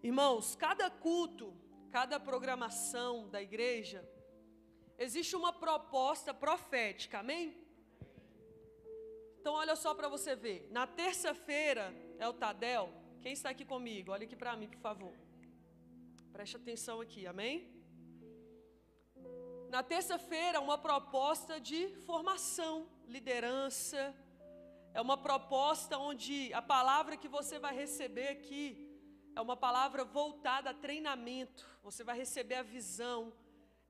Irmãos, cada culto, cada programação da igreja, existe uma proposta profética, amém? Então, olha só para você ver. Na terça-feira é o Tadel. Quem está aqui comigo? Olha aqui para mim, por favor. Preste atenção aqui, amém? Na terça-feira, uma proposta de formação, liderança. É uma proposta onde a palavra que você vai receber aqui é uma palavra voltada a treinamento. Você vai receber a visão.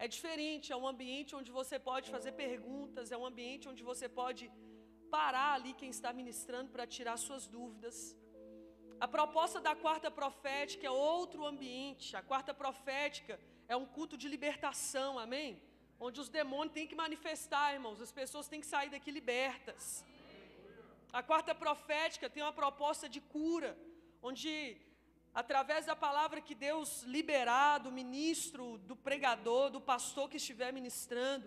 É diferente, é um ambiente onde você pode fazer perguntas, é um ambiente onde você pode parar ali quem está ministrando para tirar suas dúvidas. A proposta da quarta profética é outro ambiente. A quarta profética é um culto de libertação, amém? Onde os demônios têm que manifestar, irmãos, as pessoas têm que sair daqui libertas. A quarta profética tem uma proposta de cura, onde através da palavra que Deus liberar do ministro, do pregador, do pastor que estiver ministrando,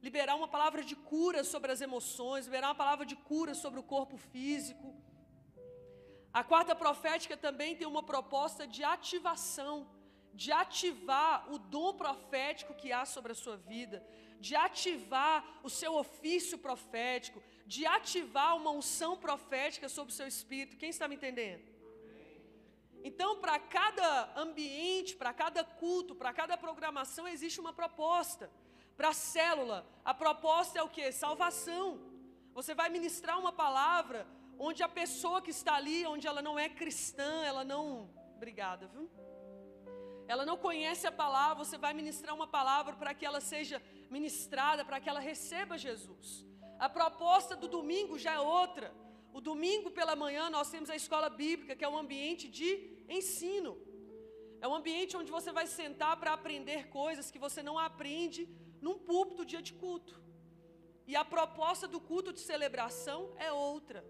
liberar uma palavra de cura sobre as emoções, liberar uma palavra de cura sobre o corpo físico. A quarta profética também tem uma proposta de ativação, de ativar o dom profético que há sobre a sua vida, de ativar o seu ofício profético, de ativar uma unção profética sobre o seu espírito. Quem está me entendendo? Então, para cada ambiente, para cada culto, para cada programação, existe uma proposta. Para a célula, a proposta é o que? Salvação. Você vai ministrar uma palavra onde a pessoa que está ali, onde ela não é cristã, ela não. Obrigada, viu? Ela não conhece a palavra, você vai ministrar uma palavra para que ela seja ministrada, para que ela receba Jesus. A proposta do domingo já é outra. O domingo pela manhã nós temos a escola bíblica, que é um ambiente de ensino. É um ambiente onde você vai sentar para aprender coisas que você não aprende num púlpito dia de culto. E a proposta do culto de celebração é outra.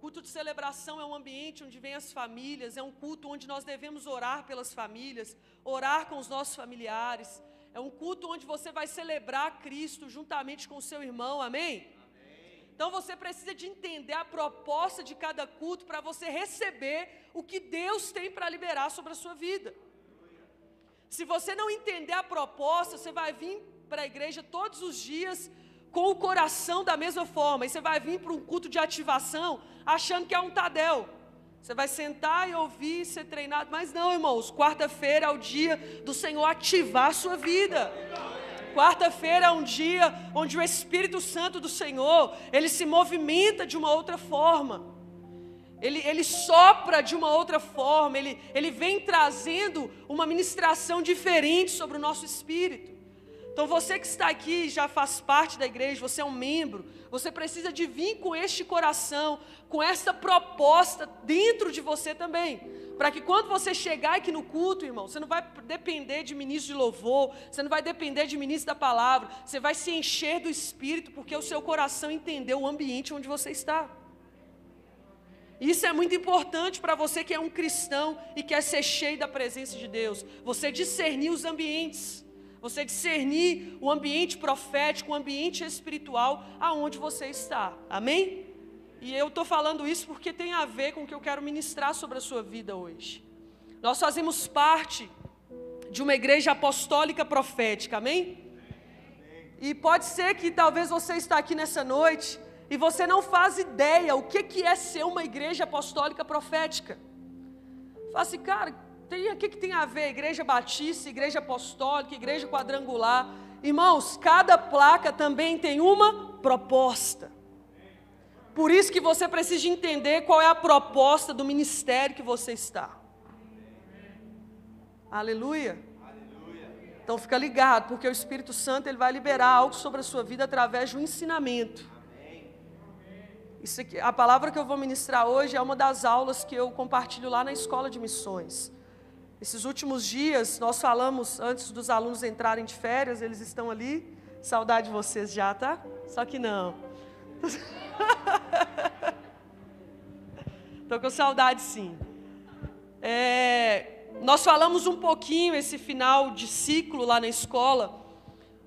Culto de celebração é um ambiente onde vem as famílias, é um culto onde nós devemos orar pelas famílias, orar com os nossos familiares. É um culto onde você vai celebrar Cristo juntamente com o seu irmão, amém? Então você precisa de entender a proposta de cada culto para você receber o que Deus tem para liberar sobre a sua vida. Se você não entender a proposta, você vai vir para a igreja todos os dias com o coração da mesma forma. E você vai vir para um culto de ativação achando que é um Tadel. Você vai sentar e ouvir, ser treinado. Mas não, irmãos, quarta-feira é o dia do Senhor ativar a sua vida. Quarta-feira é um dia onde o Espírito Santo do Senhor, ele se movimenta de uma outra forma. Ele, ele sopra de uma outra forma, ele, ele vem trazendo uma ministração diferente sobre o nosso espírito. Então você que está aqui já faz parte da igreja, você é um membro, você precisa de vir com este coração, com essa proposta dentro de você também. Para que quando você chegar aqui no culto, irmão, você não vai depender de ministro de louvor, você não vai depender de ministro da palavra, você vai se encher do Espírito, porque o seu coração entendeu o ambiente onde você está. Isso é muito importante para você que é um cristão e quer ser cheio da presença de Deus. Você discernir os ambientes, você discernir o ambiente profético, o ambiente espiritual aonde você está. Amém? E eu estou falando isso porque tem a ver com o que eu quero ministrar sobre a sua vida hoje. Nós fazemos parte de uma igreja apostólica profética, amém? E pode ser que talvez você está aqui nessa noite e você não faz ideia o que, que é ser uma igreja apostólica profética. Fala assim, cara, tem, o que, que tem a ver igreja batista, igreja apostólica, igreja quadrangular? Irmãos, cada placa também tem uma proposta. Por isso que você precisa entender qual é a proposta do ministério que você está. Aleluia. Então fica ligado, porque o Espírito Santo ele vai liberar algo sobre a sua vida através do ensinamento. Isso aqui, a palavra que eu vou ministrar hoje é uma das aulas que eu compartilho lá na escola de missões. Esses últimos dias nós falamos antes dos alunos entrarem de férias, eles estão ali. Saudade de vocês já, tá? Só que não. Estou com saudade, sim. É, nós falamos um pouquinho esse final de ciclo lá na escola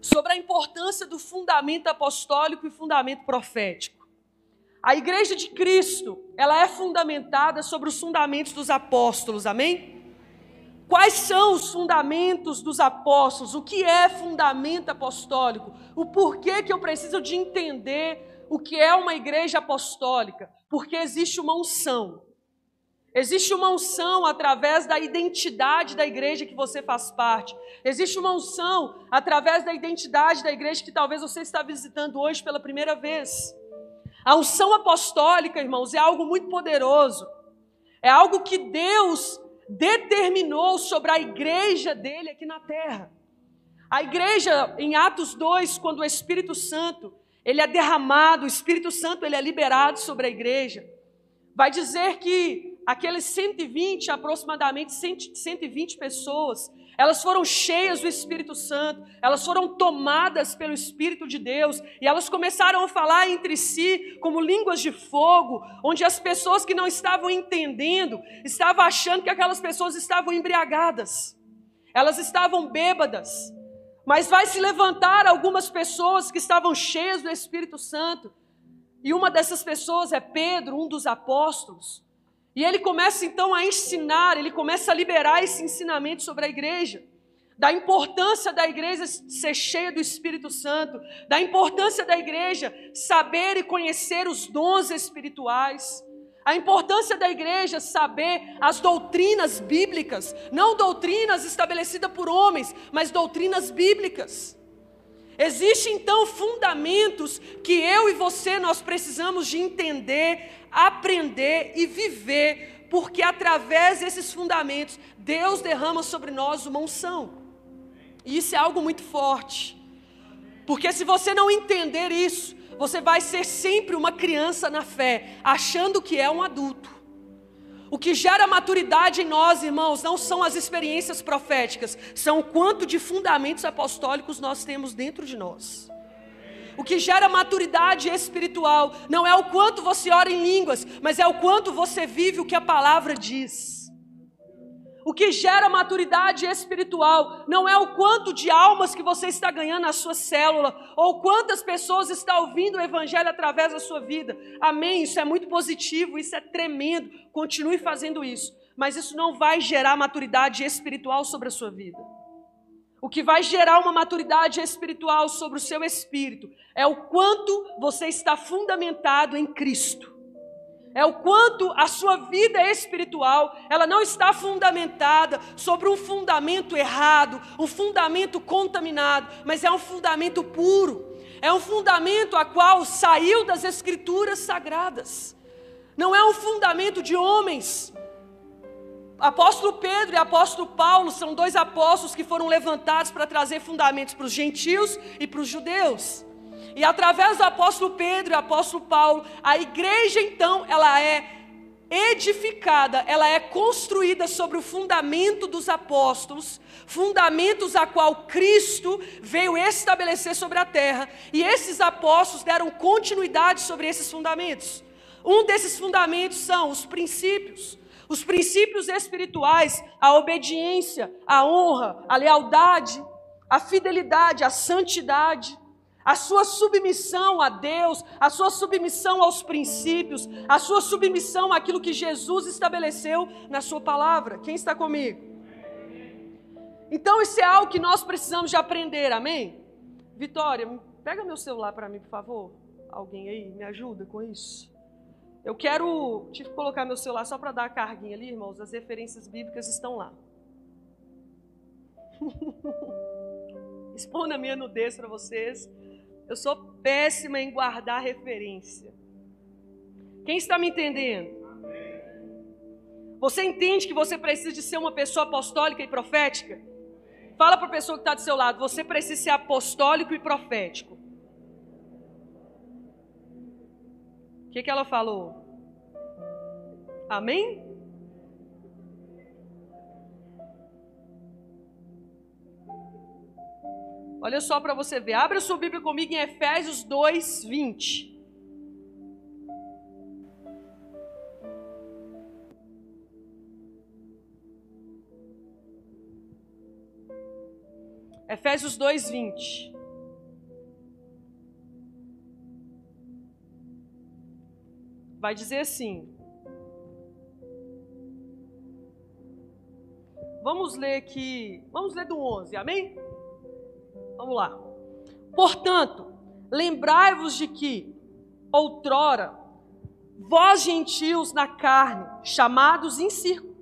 sobre a importância do fundamento apostólico e fundamento profético. A igreja de Cristo, ela é fundamentada sobre os fundamentos dos apóstolos, amém? Quais são os fundamentos dos apóstolos? O que é fundamento apostólico? O porquê que eu preciso de entender o que é uma igreja apostólica? Porque existe uma unção. Existe uma unção através da identidade da igreja que você faz parte. Existe uma unção através da identidade da igreja que talvez você está visitando hoje pela primeira vez. A unção apostólica, irmãos, é algo muito poderoso. É algo que Deus determinou sobre a igreja dele aqui na terra. A igreja, em Atos 2, quando o Espírito Santo, ele é derramado, o Espírito Santo, ele é liberado sobre a igreja, vai dizer que aqueles 120, aproximadamente 120 pessoas, elas foram cheias do Espírito Santo, elas foram tomadas pelo Espírito de Deus e elas começaram a falar entre si como línguas de fogo, onde as pessoas que não estavam entendendo estavam achando que aquelas pessoas estavam embriagadas, elas estavam bêbadas. Mas vai se levantar algumas pessoas que estavam cheias do Espírito Santo, e uma dessas pessoas é Pedro, um dos apóstolos. E ele começa então a ensinar, ele começa a liberar esse ensinamento sobre a igreja, da importância da igreja ser cheia do Espírito Santo, da importância da igreja saber e conhecer os dons espirituais, a importância da igreja saber as doutrinas bíblicas, não doutrinas estabelecidas por homens, mas doutrinas bíblicas. Existem então fundamentos que eu e você nós precisamos de entender, aprender e viver, porque através desses fundamentos Deus derrama sobre nós uma unção. E isso é algo muito forte. Porque se você não entender isso, você vai ser sempre uma criança na fé, achando que é um adulto. O que gera maturidade em nós, irmãos, não são as experiências proféticas, são o quanto de fundamentos apostólicos nós temos dentro de nós. O que gera maturidade espiritual não é o quanto você ora em línguas, mas é o quanto você vive o que a palavra diz. O que gera maturidade espiritual não é o quanto de almas que você está ganhando na sua célula, ou quantas pessoas estão ouvindo o Evangelho através da sua vida. Amém? Isso é muito positivo, isso é tremendo. Continue fazendo isso. Mas isso não vai gerar maturidade espiritual sobre a sua vida. O que vai gerar uma maturidade espiritual sobre o seu espírito é o quanto você está fundamentado em Cristo é o quanto a sua vida espiritual, ela não está fundamentada sobre um fundamento errado, um fundamento contaminado, mas é um fundamento puro. É um fundamento a qual saiu das escrituras sagradas. Não é um fundamento de homens. Apóstolo Pedro e apóstolo Paulo são dois apóstolos que foram levantados para trazer fundamentos para os gentios e para os judeus. E através do apóstolo Pedro e apóstolo Paulo, a igreja então, ela é edificada, ela é construída sobre o fundamento dos apóstolos, fundamentos a qual Cristo veio estabelecer sobre a terra, e esses apóstolos deram continuidade sobre esses fundamentos. Um desses fundamentos são os princípios. Os princípios espirituais, a obediência, a honra, a lealdade, a fidelidade, a santidade, a sua submissão a Deus, a sua submissão aos princípios, a sua submissão àquilo que Jesus estabeleceu na sua palavra. Quem está comigo? Então isso é algo que nós precisamos de aprender, amém? Vitória, pega meu celular para mim, por favor. Alguém aí me ajuda com isso? Eu quero, tive que colocar meu celular só para dar a carguinha ali, irmãos. As referências bíblicas estão lá. Expondo a minha nudez para vocês. Eu sou péssima em guardar referência. Quem está me entendendo? Você entende que você precisa de ser uma pessoa apostólica e profética? Fala para a pessoa que está do seu lado, você precisa ser apostólico e profético. O que, que ela falou? Amém? Olha só para você ver. Abra sua Bíblia comigo em Efésios 2, 20. Efésios 2, 20. Vai dizer assim: vamos ler aqui, vamos ler do 11, amém? Vamos lá. Portanto, lembrai-vos de que, outrora, vós gentios na carne, chamados,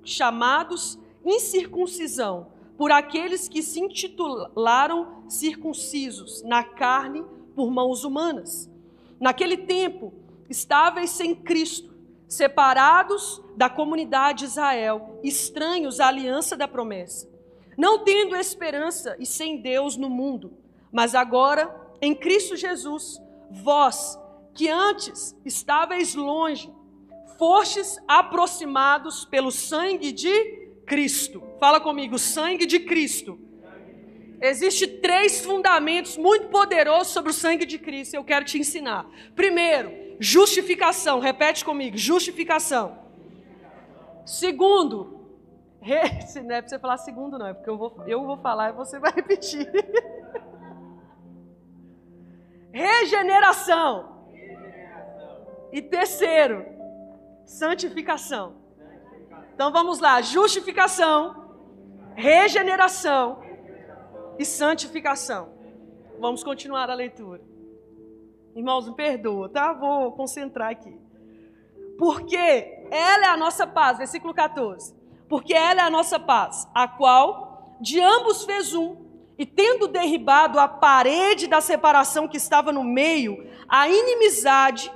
chamados incircuncisão, por aqueles que se intitularam circuncisos na carne por mãos humanas. Naquele tempo, estáveis sem Cristo, separados da comunidade de Israel, estranhos à aliança da promessa, não tendo esperança e sem Deus no mundo. Mas agora, em Cristo Jesus, vós, que antes estáveis longe, fostes aproximados pelo sangue de Cristo. Fala comigo, sangue de Cristo. Existem três fundamentos muito poderosos sobre o sangue de Cristo. Eu quero te ensinar. Primeiro, justificação. Repete comigo, justificação. Segundo, re... não é para você falar segundo, não, é porque eu vou, eu vou falar e você vai repetir. Regeneração. E terceiro, santificação. Então vamos lá: justificação, regeneração e santificação. Vamos continuar a leitura. Irmãos, me perdoa, tá? Vou concentrar aqui. Porque ela é a nossa paz, versículo 14. Porque ela é a nossa paz, a qual de ambos fez um, e tendo derribado a parede da separação que estava no meio, a inimizade,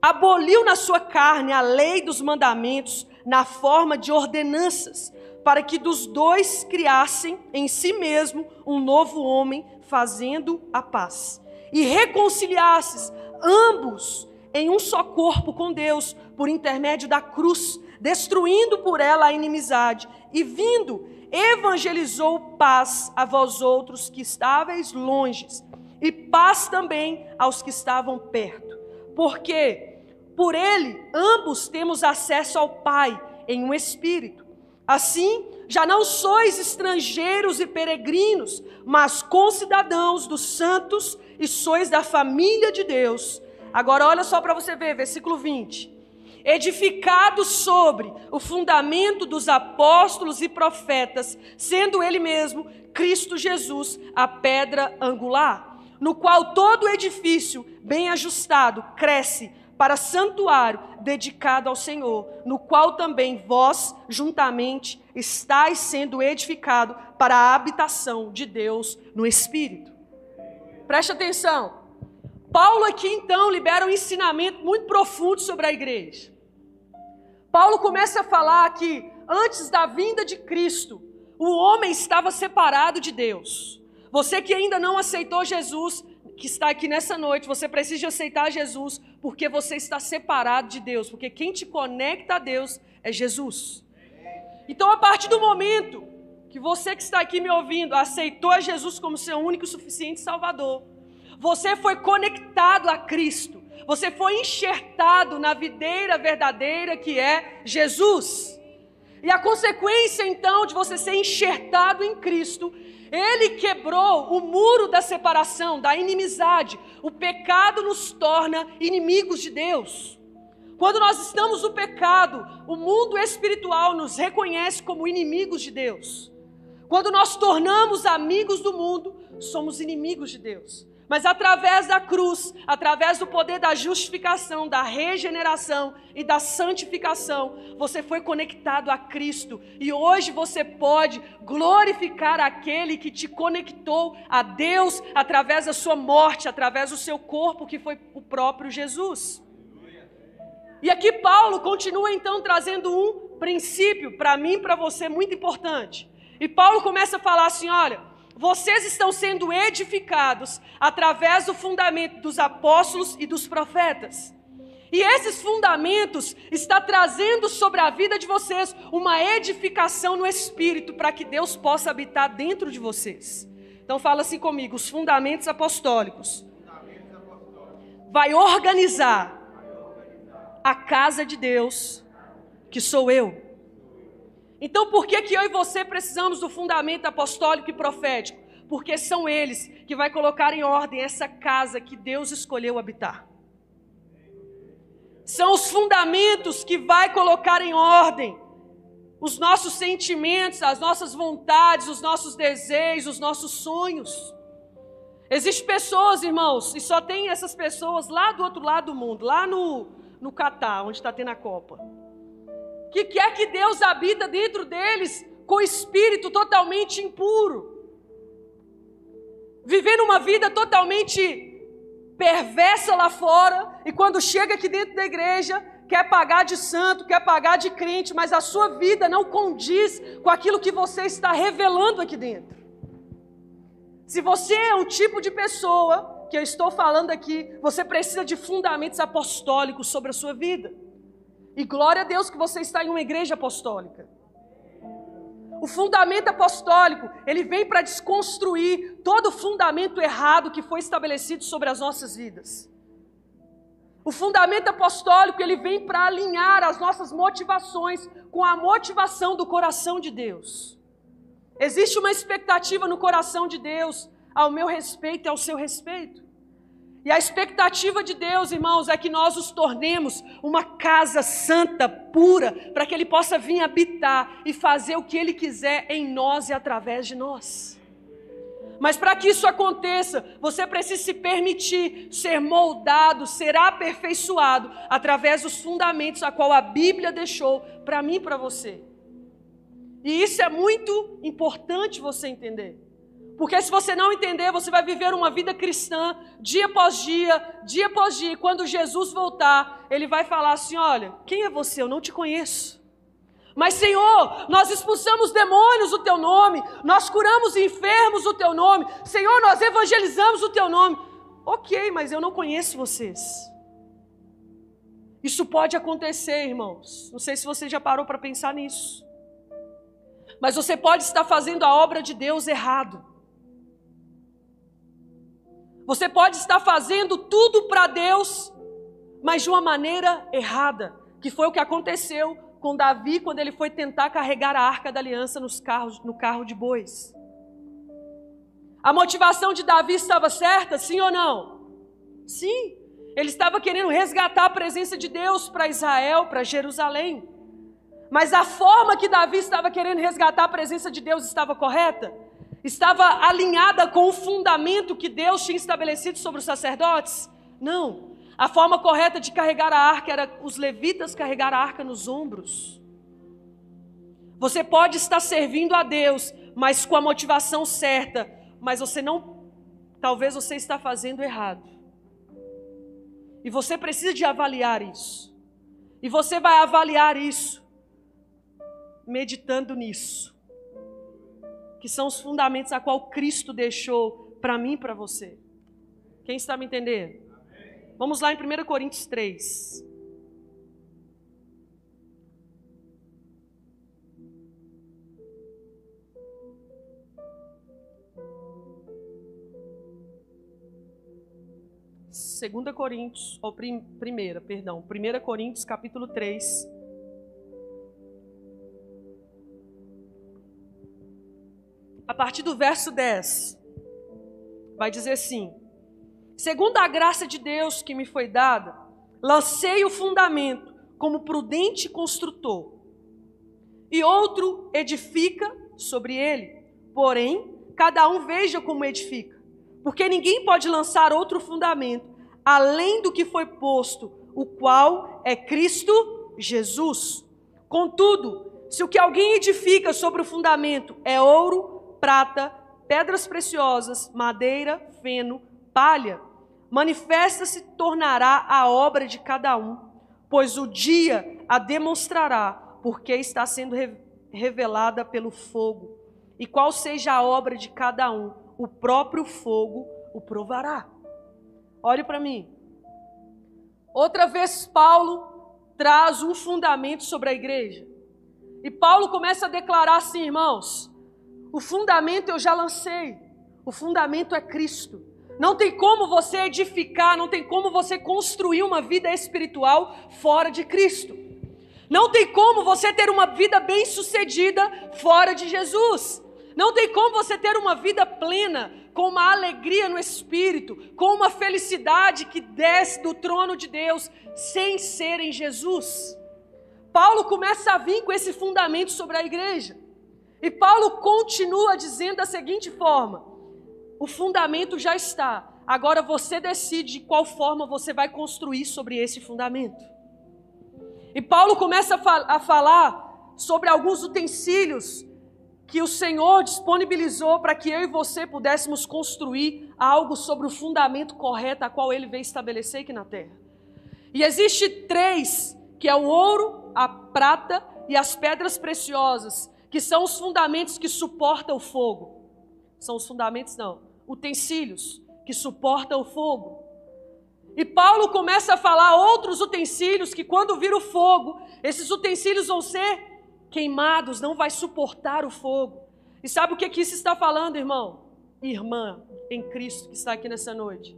aboliu na sua carne a lei dos mandamentos na forma de ordenanças, para que dos dois criassem em si mesmo um novo homem, fazendo a paz, e reconciliasses ambos em um só corpo com Deus, por intermédio da cruz, destruindo por ela a inimizade, e vindo, evangelizou paz a vós outros que estáveis longes, e paz também aos que estavam perto. Porque por ele, ambos temos acesso ao Pai em um espírito. Assim, já não sois estrangeiros e peregrinos, mas concidadãos dos santos e sois da família de Deus. Agora, olha só para você ver, versículo 20. Edificados sobre o fundamento dos apóstolos e profetas, sendo Ele mesmo, Cristo Jesus, a pedra angular, no qual todo edifício, bem ajustado, cresce para santuário dedicado ao Senhor, no qual também vós, juntamente, estáis sendo edificado para a habitação de Deus no Espírito. Preste atenção. Paulo aqui então libera um ensinamento muito profundo sobre a igreja. Paulo começa a falar que antes da vinda de Cristo, o homem estava separado de Deus. Você que ainda não aceitou Jesus, que está aqui nessa noite, você precisa aceitar Jesus, porque você está separado de Deus, porque quem te conecta a Deus é Jesus. Então, a partir do momento que você que está aqui me ouvindo aceitou Jesus como seu único e suficiente Salvador, você foi conectado a Cristo, você foi enxertado na videira verdadeira que é Jesus. E a consequência então de você ser enxertado em Cristo ele quebrou o muro da separação, da inimizade. O pecado nos torna inimigos de Deus. Quando nós estamos no pecado, o mundo espiritual nos reconhece como inimigos de Deus. Quando nós tornamos amigos do mundo, somos inimigos de Deus. Mas através da cruz, através do poder da justificação, da regeneração e da santificação, você foi conectado a Cristo. E hoje você pode glorificar aquele que te conectou a Deus através da sua morte, através do seu corpo, que foi o próprio Jesus. E aqui Paulo continua então trazendo um princípio para mim para você muito importante. E Paulo começa a falar assim: olha vocês estão sendo edificados através do fundamento dos apóstolos e dos profetas. E esses fundamentos está trazendo sobre a vida de vocês uma edificação no espírito para que Deus possa habitar dentro de vocês. Então fala assim comigo, os fundamentos apostólicos. Vai organizar a casa de Deus, que sou eu. Então, por que, que eu e você precisamos do fundamento apostólico e profético? Porque são eles que vai colocar em ordem essa casa que Deus escolheu habitar. São os fundamentos que vai colocar em ordem os nossos sentimentos, as nossas vontades, os nossos desejos, os nossos sonhos. Existem pessoas, irmãos, e só tem essas pessoas lá do outro lado do mundo, lá no, no Catar, onde está tendo a Copa, que quer que Deus habita dentro deles com espírito totalmente impuro, vivendo uma vida totalmente perversa lá fora, e quando chega aqui dentro da igreja, quer pagar de santo, quer pagar de crente, mas a sua vida não condiz com aquilo que você está revelando aqui dentro. Se você é um tipo de pessoa que eu estou falando aqui, você precisa de fundamentos apostólicos sobre a sua vida. E glória a Deus que você está em uma igreja apostólica. O fundamento apostólico, ele vem para desconstruir todo o fundamento errado que foi estabelecido sobre as nossas vidas. O fundamento apostólico, ele vem para alinhar as nossas motivações com a motivação do coração de Deus. Existe uma expectativa no coração de Deus ao meu respeito e ao seu respeito. E a expectativa de Deus, irmãos, é que nós os tornemos uma casa santa, pura, para que Ele possa vir habitar e fazer o que Ele quiser em nós e através de nós. Mas para que isso aconteça, você precisa se permitir ser moldado, ser aperfeiçoado através dos fundamentos a qual a Bíblia deixou para mim e para você. E isso é muito importante você entender. Porque se você não entender, você vai viver uma vida cristã dia após dia, dia após dia. E quando Jesus voltar, ele vai falar assim: Olha, quem é você? Eu não te conheço. Mas, Senhor, nós expulsamos demônios o teu nome, nós curamos enfermos o teu nome, Senhor, nós evangelizamos o teu nome. Ok, mas eu não conheço vocês. Isso pode acontecer, irmãos. Não sei se você já parou para pensar nisso. Mas você pode estar fazendo a obra de Deus errado. Você pode estar fazendo tudo para Deus, mas de uma maneira errada, que foi o que aconteceu com Davi quando ele foi tentar carregar a arca da aliança nos carros, no carro de bois. A motivação de Davi estava certa, sim ou não? Sim. Ele estava querendo resgatar a presença de Deus para Israel, para Jerusalém. Mas a forma que Davi estava querendo resgatar a presença de Deus estava correta? Estava alinhada com o fundamento que Deus tinha estabelecido sobre os sacerdotes? Não. A forma correta de carregar a arca era os levitas carregar a arca nos ombros. Você pode estar servindo a Deus, mas com a motivação certa, mas você não, talvez você está fazendo errado. E você precisa de avaliar isso. E você vai avaliar isso meditando nisso. Que são os fundamentos a qual Cristo deixou para mim e para você. Quem está me entendendo? Vamos lá em 1 Coríntios 3. Segunda Coríntios, ou prim, primeira, perdão, 1 Coríntios capítulo 3. A partir do verso 10, vai dizer assim: Segundo a graça de Deus que me foi dada, lancei o fundamento como prudente construtor, e outro edifica sobre ele. Porém, cada um veja como edifica, porque ninguém pode lançar outro fundamento além do que foi posto, o qual é Cristo Jesus. Contudo, se o que alguém edifica sobre o fundamento é ouro, prata, pedras preciosas, madeira, feno, palha, manifesta se tornará a obra de cada um, pois o dia a demonstrará, porque está sendo revelada pelo fogo. E qual seja a obra de cada um, o próprio fogo o provará. Olhe para mim. Outra vez, Paulo traz um fundamento sobre a igreja. E Paulo começa a declarar assim, irmãos: o fundamento eu já lancei, o fundamento é Cristo. Não tem como você edificar, não tem como você construir uma vida espiritual fora de Cristo. Não tem como você ter uma vida bem-sucedida fora de Jesus. Não tem como você ter uma vida plena, com uma alegria no espírito, com uma felicidade que desce do trono de Deus, sem ser em Jesus. Paulo começa a vir com esse fundamento sobre a igreja. E Paulo continua dizendo da seguinte forma: o fundamento já está, agora você decide de qual forma você vai construir sobre esse fundamento. E Paulo começa a, fal a falar sobre alguns utensílios que o Senhor disponibilizou para que eu e você pudéssemos construir algo sobre o fundamento correto a qual ele veio estabelecer aqui na terra. E existe três, que é o ouro, a prata e as pedras preciosas, que são os fundamentos que suportam o fogo. São os fundamentos não, utensílios que suportam o fogo. E Paulo começa a falar outros utensílios que quando vir o fogo, esses utensílios vão ser queimados, não vai suportar o fogo. E sabe o que, que isso está falando, irmão? Irmã em Cristo que está aqui nessa noite.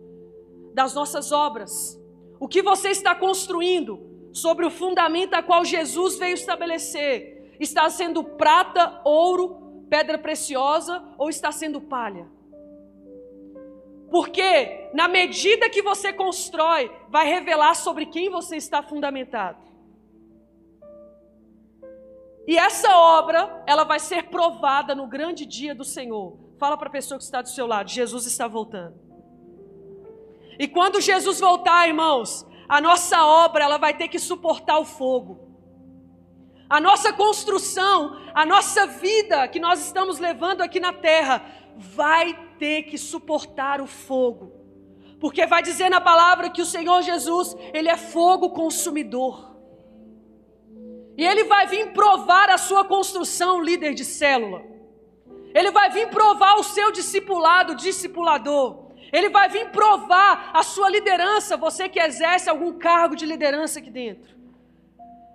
Das nossas obras. O que você está construindo sobre o fundamento a qual Jesus veio estabelecer? Está sendo prata, ouro, pedra preciosa ou está sendo palha? Porque na medida que você constrói, vai revelar sobre quem você está fundamentado. E essa obra, ela vai ser provada no grande dia do Senhor. Fala para a pessoa que está do seu lado: Jesus está voltando. E quando Jesus voltar, irmãos, a nossa obra ela vai ter que suportar o fogo. A nossa construção, a nossa vida que nós estamos levando aqui na terra, vai ter que suportar o fogo. Porque vai dizer na palavra que o Senhor Jesus, ele é fogo consumidor. E ele vai vir provar a sua construção, líder de célula. Ele vai vir provar o seu discipulado, discipulador. Ele vai vir provar a sua liderança, você que exerce algum cargo de liderança aqui dentro.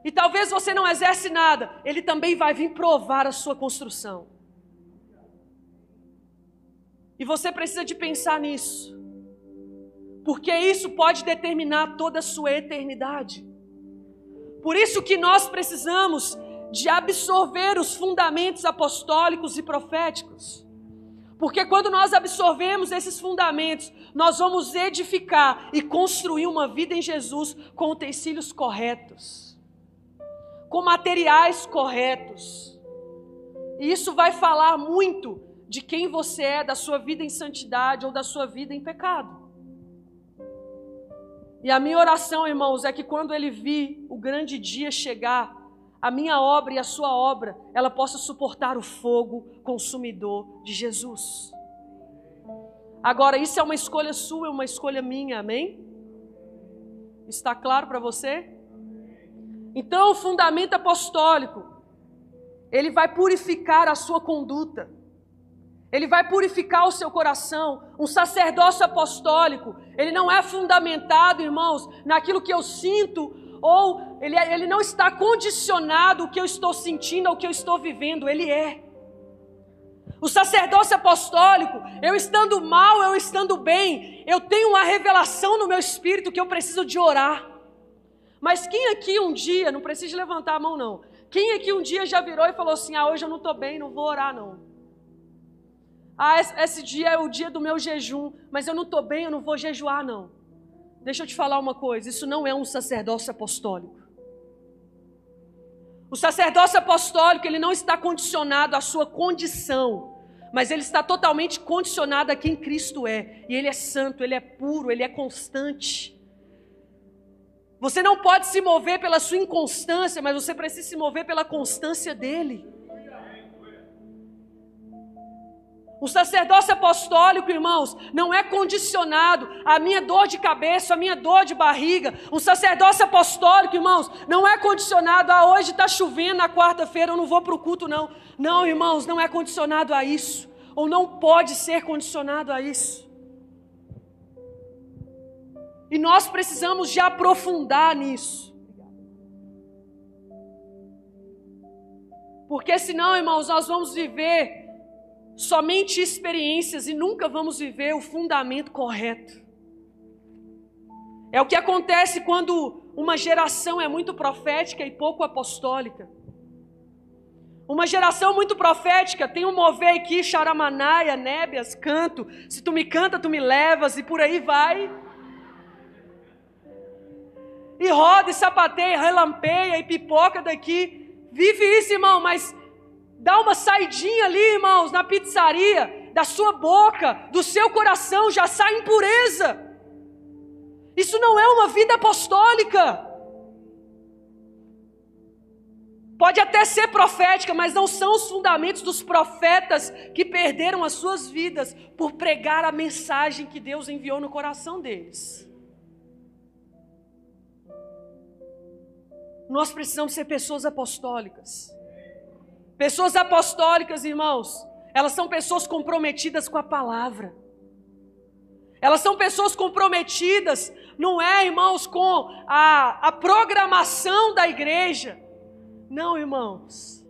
E talvez você não exerce nada, ele também vai vir provar a sua construção. E você precisa de pensar nisso. Porque isso pode determinar toda a sua eternidade. Por isso que nós precisamos de absorver os fundamentos apostólicos e proféticos. Porque quando nós absorvemos esses fundamentos, nós vamos edificar e construir uma vida em Jesus com utensílios corretos, com materiais corretos. E isso vai falar muito de quem você é, da sua vida em santidade ou da sua vida em pecado. E a minha oração, irmãos, é que quando ele vir o grande dia chegar, a minha obra e a sua obra, ela possa suportar o fogo consumidor de Jesus. Agora, isso é uma escolha sua, é uma escolha minha, amém? Está claro para você? Então, o fundamento apostólico, ele vai purificar a sua conduta. Ele vai purificar o seu coração. Um sacerdócio apostólico, ele não é fundamentado, irmãos, naquilo que eu sinto, ou ele, é, ele não está condicionado o que eu estou sentindo ao que eu estou vivendo, ele é. O sacerdócio apostólico, eu estando mal, eu estando bem, eu tenho uma revelação no meu espírito que eu preciso de orar. Mas quem aqui um dia, não precisa levantar a mão não, quem aqui um dia já virou e falou assim: ah, hoje eu não estou bem, não vou orar não. Ah, esse dia é o dia do meu jejum, mas eu não estou bem, eu não vou jejuar, não. Deixa eu te falar uma coisa: isso não é um sacerdócio apostólico. O sacerdócio apostólico, ele não está condicionado à sua condição, mas ele está totalmente condicionado a quem Cristo é. E ele é santo, ele é puro, ele é constante. Você não pode se mover pela sua inconstância, mas você precisa se mover pela constância dele. O sacerdócio apostólico, irmãos, não é condicionado à minha dor de cabeça, à minha dor de barriga. O sacerdócio apostólico, irmãos, não é condicionado a hoje está chovendo na quarta-feira, eu não vou para o culto, não. Não, irmãos, não é condicionado a isso. Ou não pode ser condicionado a isso. E nós precisamos de aprofundar nisso. Porque senão, irmãos, nós vamos viver somente experiências e nunca vamos viver o fundamento correto. É o que acontece quando uma geração é muito profética e pouco apostólica. Uma geração muito profética tem um mover aqui, charamanaia, nébias, canto. Se tu me canta, tu me levas e por aí vai. E roda e sapateia, relampeia e pipoca daqui. Vive isso, irmão, mas dá uma saidinha ali, irmãos, na pizzaria, da sua boca, do seu coração já sai impureza. Isso não é uma vida apostólica. Pode até ser profética, mas não são os fundamentos dos profetas que perderam as suas vidas por pregar a mensagem que Deus enviou no coração deles. Nós precisamos ser pessoas apostólicas. Pessoas apostólicas, irmãos, elas são pessoas comprometidas com a palavra. Elas são pessoas comprometidas, não é, irmãos, com a, a programação da igreja. Não, irmãos.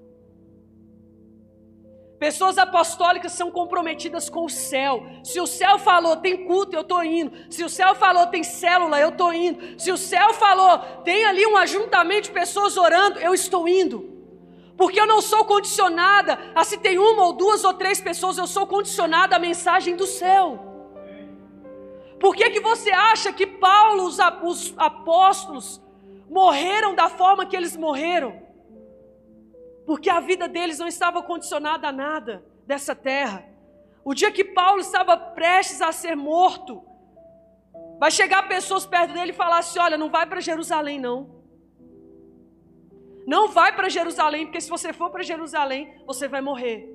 Pessoas apostólicas são comprometidas com o céu. Se o céu falou tem culto, eu estou indo. Se o céu falou tem célula, eu estou indo. Se o céu falou tem ali um ajuntamento de pessoas orando, eu estou indo. Porque eu não sou condicionada a se tem uma ou duas ou três pessoas, eu sou condicionada à mensagem do céu. Por que, que você acha que Paulo, os apóstolos, morreram da forma que eles morreram? Porque a vida deles não estava condicionada a nada dessa terra. O dia que Paulo estava prestes a ser morto, vai chegar pessoas perto dele e falar assim: Olha, não vai para Jerusalém, não. Não vai para Jerusalém, porque se você for para Jerusalém, você vai morrer.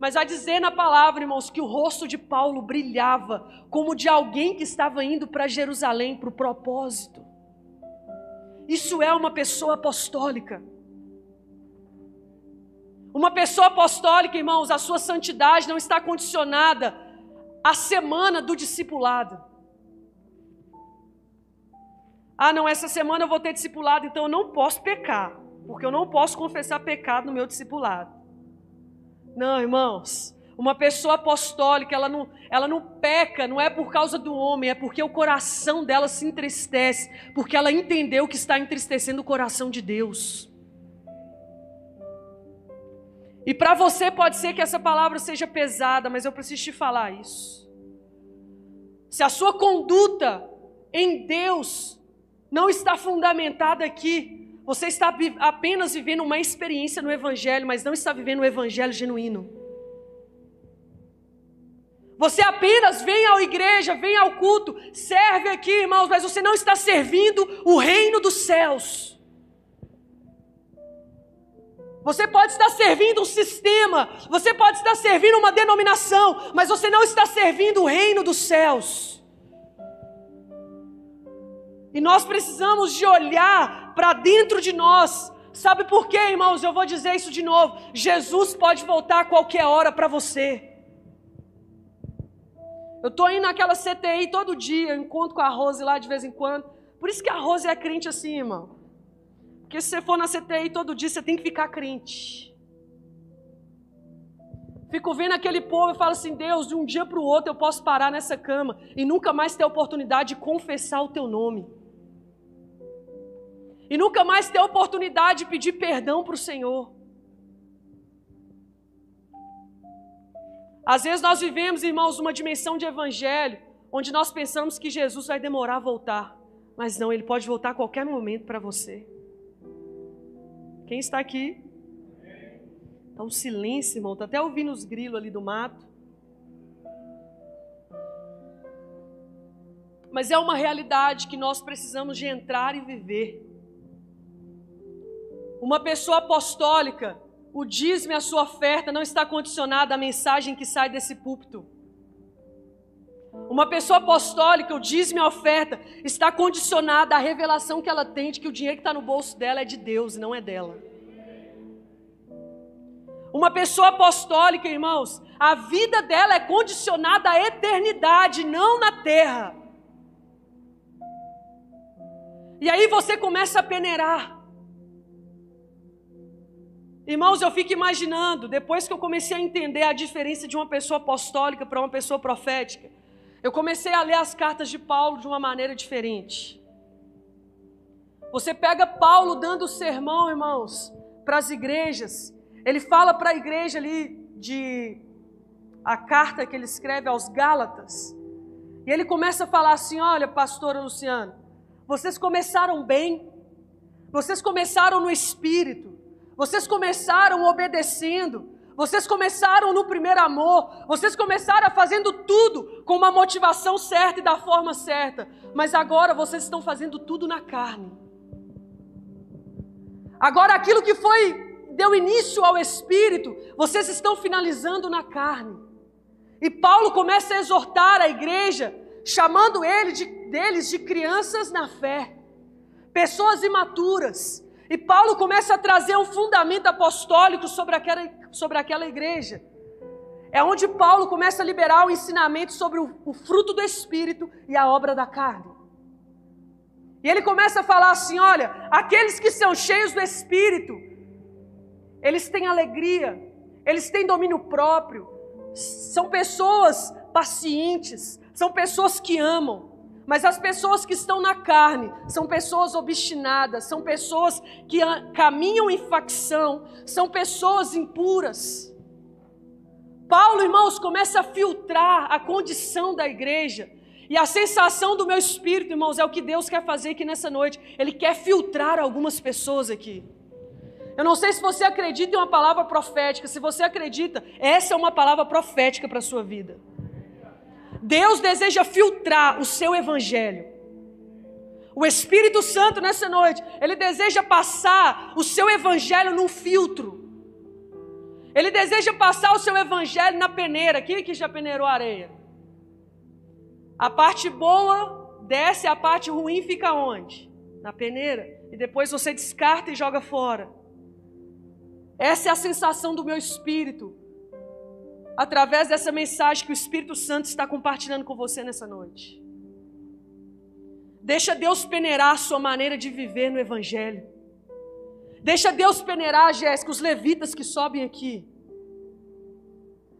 Mas a dizer na palavra, irmãos, que o rosto de Paulo brilhava como de alguém que estava indo para Jerusalém para o propósito. Isso é uma pessoa apostólica. Uma pessoa apostólica, irmãos, a sua santidade não está condicionada à semana do discipulado. Ah, não, essa semana eu vou ter discipulado, então eu não posso pecar, porque eu não posso confessar pecado no meu discipulado. Não, irmãos, uma pessoa apostólica, ela não, ela não peca, não é por causa do homem, é porque o coração dela se entristece, porque ela entendeu que está entristecendo o coração de Deus. E para você pode ser que essa palavra seja pesada, mas eu preciso te falar isso. Se a sua conduta em Deus não está fundamentada aqui, você está apenas vivendo uma experiência no Evangelho, mas não está vivendo o Evangelho genuíno. Você apenas vem à igreja, vem ao culto, serve aqui, irmãos, mas você não está servindo o reino dos céus. Você pode estar servindo um sistema, você pode estar servindo uma denominação, mas você não está servindo o reino dos céus. E nós precisamos de olhar para dentro de nós. Sabe por quê, irmãos? Eu vou dizer isso de novo. Jesus pode voltar a qualquer hora para você. Eu estou indo naquela CTI todo dia, encontro com a Rose lá de vez em quando. Por isso que a Rose é crente assim, irmão. Porque se você for na CTI todo dia, você tem que ficar crente. Fico vendo aquele povo e falo assim: Deus, de um dia para o outro eu posso parar nessa cama e nunca mais ter a oportunidade de confessar o teu nome. E nunca mais ter a oportunidade de pedir perdão para o Senhor. Às vezes nós vivemos, irmãos, uma dimensão de evangelho onde nós pensamos que Jesus vai demorar a voltar. Mas não, ele pode voltar a qualquer momento para você. Quem está aqui? Está um silêncio, irmão. Está até ouvindo os grilos ali do mato. Mas é uma realidade que nós precisamos de entrar e viver. Uma pessoa apostólica, o dízimo e a sua oferta não está condicionada à mensagem que sai desse púlpito. Uma pessoa apostólica, o dízimo e a oferta, está condicionada à revelação que ela tem de que o dinheiro que está no bolso dela é de Deus e não é dela. Uma pessoa apostólica, irmãos, a vida dela é condicionada à eternidade, não na terra. E aí você começa a peneirar. Irmãos, eu fico imaginando, depois que eu comecei a entender a diferença de uma pessoa apostólica para uma pessoa profética, eu comecei a ler as cartas de Paulo de uma maneira diferente. Você pega Paulo dando sermão, irmãos, para as igrejas. Ele fala para a igreja ali de a carta que ele escreve aos Gálatas. E ele começa a falar assim: Olha, pastora Luciana, Vocês começaram bem. Vocês começaram no espírito. Vocês começaram obedecendo. Vocês começaram no primeiro amor. Vocês começaram fazendo tudo com uma motivação certa e da forma certa. Mas agora vocês estão fazendo tudo na carne. Agora aquilo que foi deu início ao espírito, vocês estão finalizando na carne. E Paulo começa a exortar a igreja, chamando ele de, deles de crianças na fé, pessoas imaturas. E Paulo começa a trazer um fundamento apostólico sobre aquela, sobre aquela igreja. É onde Paulo começa a liberar o ensinamento sobre o, o fruto do Espírito e a obra da carne. E ele começa a falar assim: olha, aqueles que são cheios do Espírito, eles têm alegria, eles têm domínio próprio, são pessoas pacientes, são pessoas que amam. Mas as pessoas que estão na carne são pessoas obstinadas, são pessoas que caminham em facção, são pessoas impuras. Paulo, irmãos, começa a filtrar a condição da igreja. E a sensação do meu espírito, irmãos, é o que Deus quer fazer aqui nessa noite. Ele quer filtrar algumas pessoas aqui. Eu não sei se você acredita em uma palavra profética. Se você acredita, essa é uma palavra profética para a sua vida. Deus deseja filtrar o seu evangelho. O Espírito Santo nessa noite, ele deseja passar o seu evangelho num filtro. Ele deseja passar o seu evangelho na peneira. Quem que já peneirou areia? A parte boa desce, a parte ruim fica onde? Na peneira. E depois você descarta e joga fora. Essa é a sensação do meu espírito. Através dessa mensagem que o Espírito Santo está compartilhando com você nessa noite. Deixa Deus peneirar a sua maneira de viver no Evangelho. Deixa Deus peneirar, Jéssica, os levitas que sobem aqui.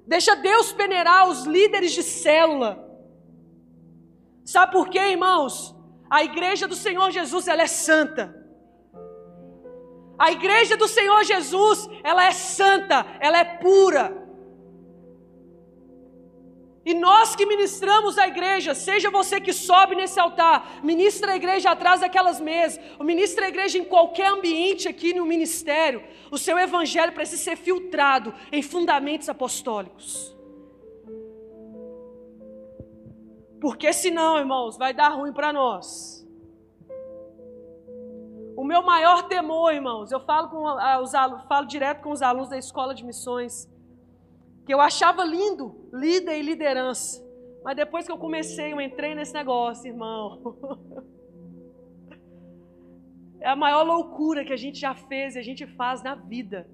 Deixa Deus peneirar os líderes de célula. Sabe por quê, irmãos? A igreja do Senhor Jesus, ela é santa. A igreja do Senhor Jesus, ela é santa, ela é pura. E nós que ministramos a igreja, seja você que sobe nesse altar, ministra a igreja atrás daquelas mesas, ou ministra a igreja em qualquer ambiente aqui no ministério, o seu evangelho precisa ser filtrado em fundamentos apostólicos. Porque senão, irmãos, vai dar ruim para nós. O meu maior temor, irmãos, eu falo, com os falo direto com os alunos da escola de missões, que eu achava lindo líder e liderança. Mas depois que eu comecei, eu entrei nesse negócio, irmão. É a maior loucura que a gente já fez e a gente faz na vida.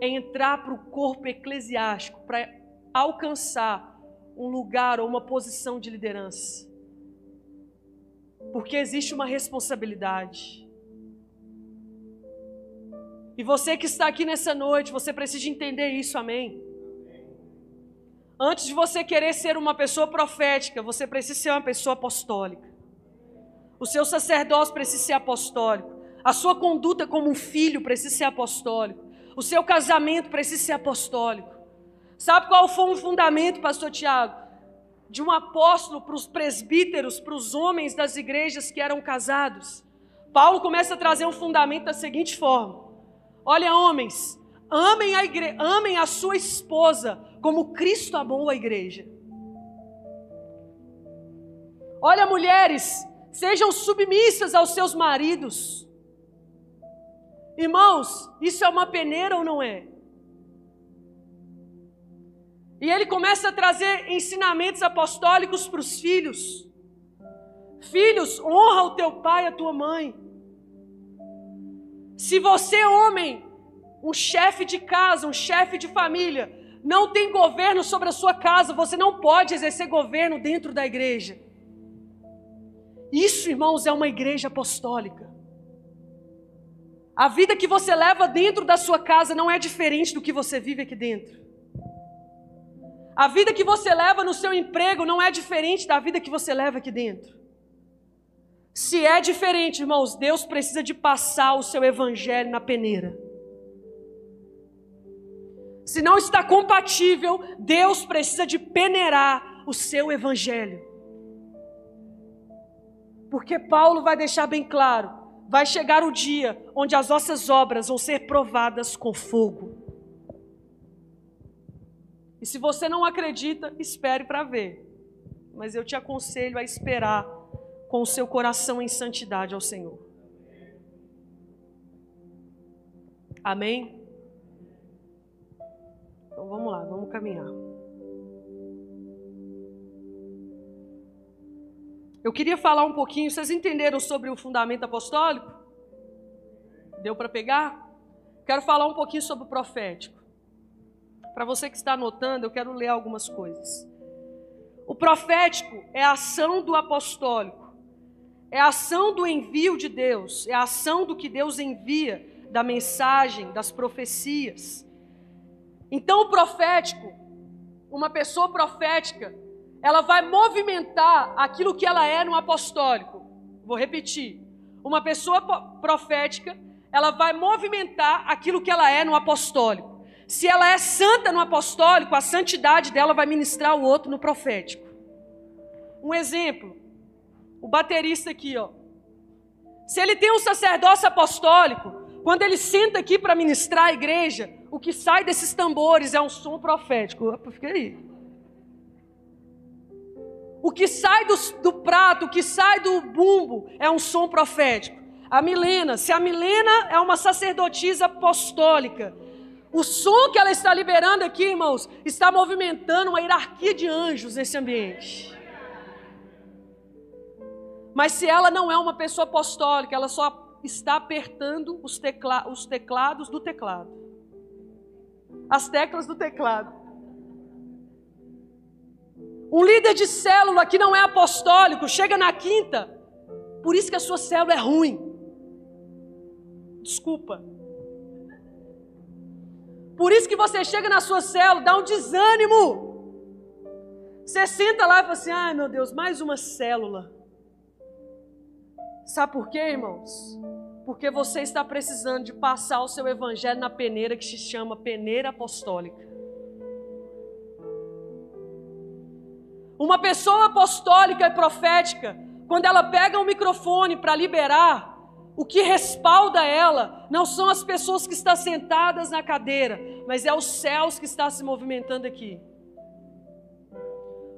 É entrar para o corpo eclesiástico, para alcançar um lugar ou uma posição de liderança. Porque existe uma responsabilidade. E você que está aqui nessa noite, você precisa entender isso, amém? Antes de você querer ser uma pessoa profética, você precisa ser uma pessoa apostólica. O seu sacerdócio precisa ser apostólico. A sua conduta como um filho precisa ser apostólico. O seu casamento precisa ser apostólico. Sabe qual foi um fundamento, pastor Tiago? De um apóstolo para os presbíteros, para os homens das igrejas que eram casados. Paulo começa a trazer um fundamento da seguinte forma: Olha, homens, amem a, igre... amem a sua esposa como Cristo amou a igreja. Olha, mulheres, sejam submissas aos seus maridos. Irmãos, isso é uma peneira ou não é? E ele começa a trazer ensinamentos apostólicos para os filhos. Filhos, honra o teu pai e a tua mãe. Se você, homem, um chefe de casa, um chefe de família, não tem governo sobre a sua casa, você não pode exercer governo dentro da igreja. Isso, irmãos, é uma igreja apostólica. A vida que você leva dentro da sua casa não é diferente do que você vive aqui dentro. A vida que você leva no seu emprego não é diferente da vida que você leva aqui dentro. Se é diferente, irmãos, Deus precisa de passar o seu evangelho na peneira. Se não está compatível, Deus precisa de peneirar o seu evangelho. Porque Paulo vai deixar bem claro: vai chegar o dia onde as nossas obras vão ser provadas com fogo. E se você não acredita, espere para ver. Mas eu te aconselho a esperar com o seu coração em santidade ao Senhor. Amém? Então vamos lá, vamos caminhar. Eu queria falar um pouquinho, vocês entenderam sobre o fundamento apostólico? Deu para pegar? Quero falar um pouquinho sobre o profético. Para você que está anotando, eu quero ler algumas coisas. O profético é a ação do apostólico, é a ação do envio de Deus, é a ação do que Deus envia, da mensagem, das profecias. Então, o profético, uma pessoa profética, ela vai movimentar aquilo que ela é no apostólico. Vou repetir. Uma pessoa profética, ela vai movimentar aquilo que ela é no apostólico. Se ela é santa no apostólico, a santidade dela vai ministrar o outro no profético. Um exemplo, o baterista aqui, ó. Se ele tem um sacerdócio apostólico, quando ele senta aqui para ministrar a igreja, o que sai desses tambores é um som profético. Fica aí. O que sai do, do prato, o que sai do bumbo é um som profético. A Milena, se a Milena é uma sacerdotisa apostólica, o som que ela está liberando aqui, irmãos, está movimentando uma hierarquia de anjos nesse ambiente. Mas se ela não é uma pessoa apostólica, ela só está apertando os, tecla os teclados do teclado. As teclas do teclado. Um líder de célula que não é apostólico chega na quinta, por isso que a sua célula é ruim. Desculpa. Por isso que você chega na sua célula, dá um desânimo. Você senta lá e fala assim: ai meu Deus, mais uma célula. Sabe por quê, irmãos? Porque você está precisando de passar o seu evangelho na peneira que se chama peneira apostólica. Uma pessoa apostólica e profética, quando ela pega um microfone para liberar, o que respalda ela não são as pessoas que estão sentadas na cadeira, mas é os céus que estão se movimentando aqui.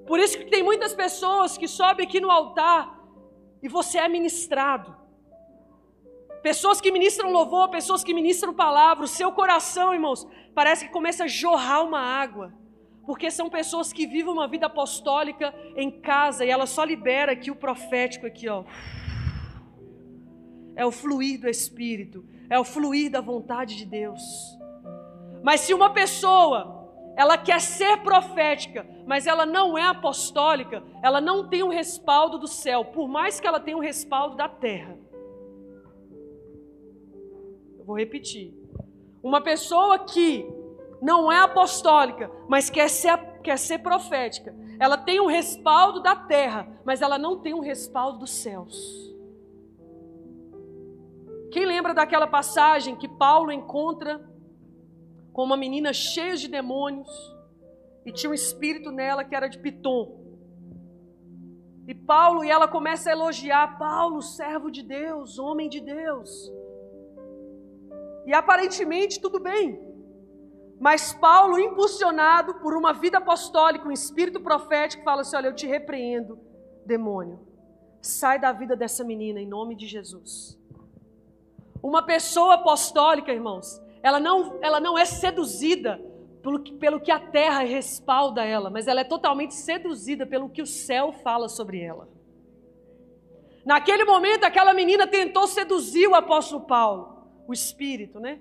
Por isso que tem muitas pessoas que sobem aqui no altar e você é ministrado. Pessoas que ministram louvor, pessoas que ministram palavra, o seu coração, irmãos, parece que começa a jorrar uma água. Porque são pessoas que vivem uma vida apostólica em casa e ela só libera aqui o profético aqui, ó é o fluir do Espírito, é o fluir da vontade de Deus. Mas se uma pessoa, ela quer ser profética, mas ela não é apostólica, ela não tem o respaldo do céu, por mais que ela tenha o respaldo da terra. Vou repetir. Uma pessoa que não é apostólica, mas quer ser, quer ser profética, ela tem um respaldo da terra, mas ela não tem um respaldo dos céus. Quem lembra daquela passagem que Paulo encontra com uma menina cheia de demônios e tinha um espírito nela que era de Pitom? E Paulo e ela começa a elogiar Paulo, servo de Deus, homem de Deus. E aparentemente tudo bem. Mas Paulo, impulsionado por uma vida apostólica, um espírito profético, fala assim: Olha, eu te repreendo, demônio. Sai da vida dessa menina em nome de Jesus. Uma pessoa apostólica, irmãos, ela não, ela não é seduzida pelo que, pelo que a terra respalda ela, mas ela é totalmente seduzida pelo que o céu fala sobre ela. Naquele momento, aquela menina tentou seduzir o apóstolo Paulo, o espírito, né?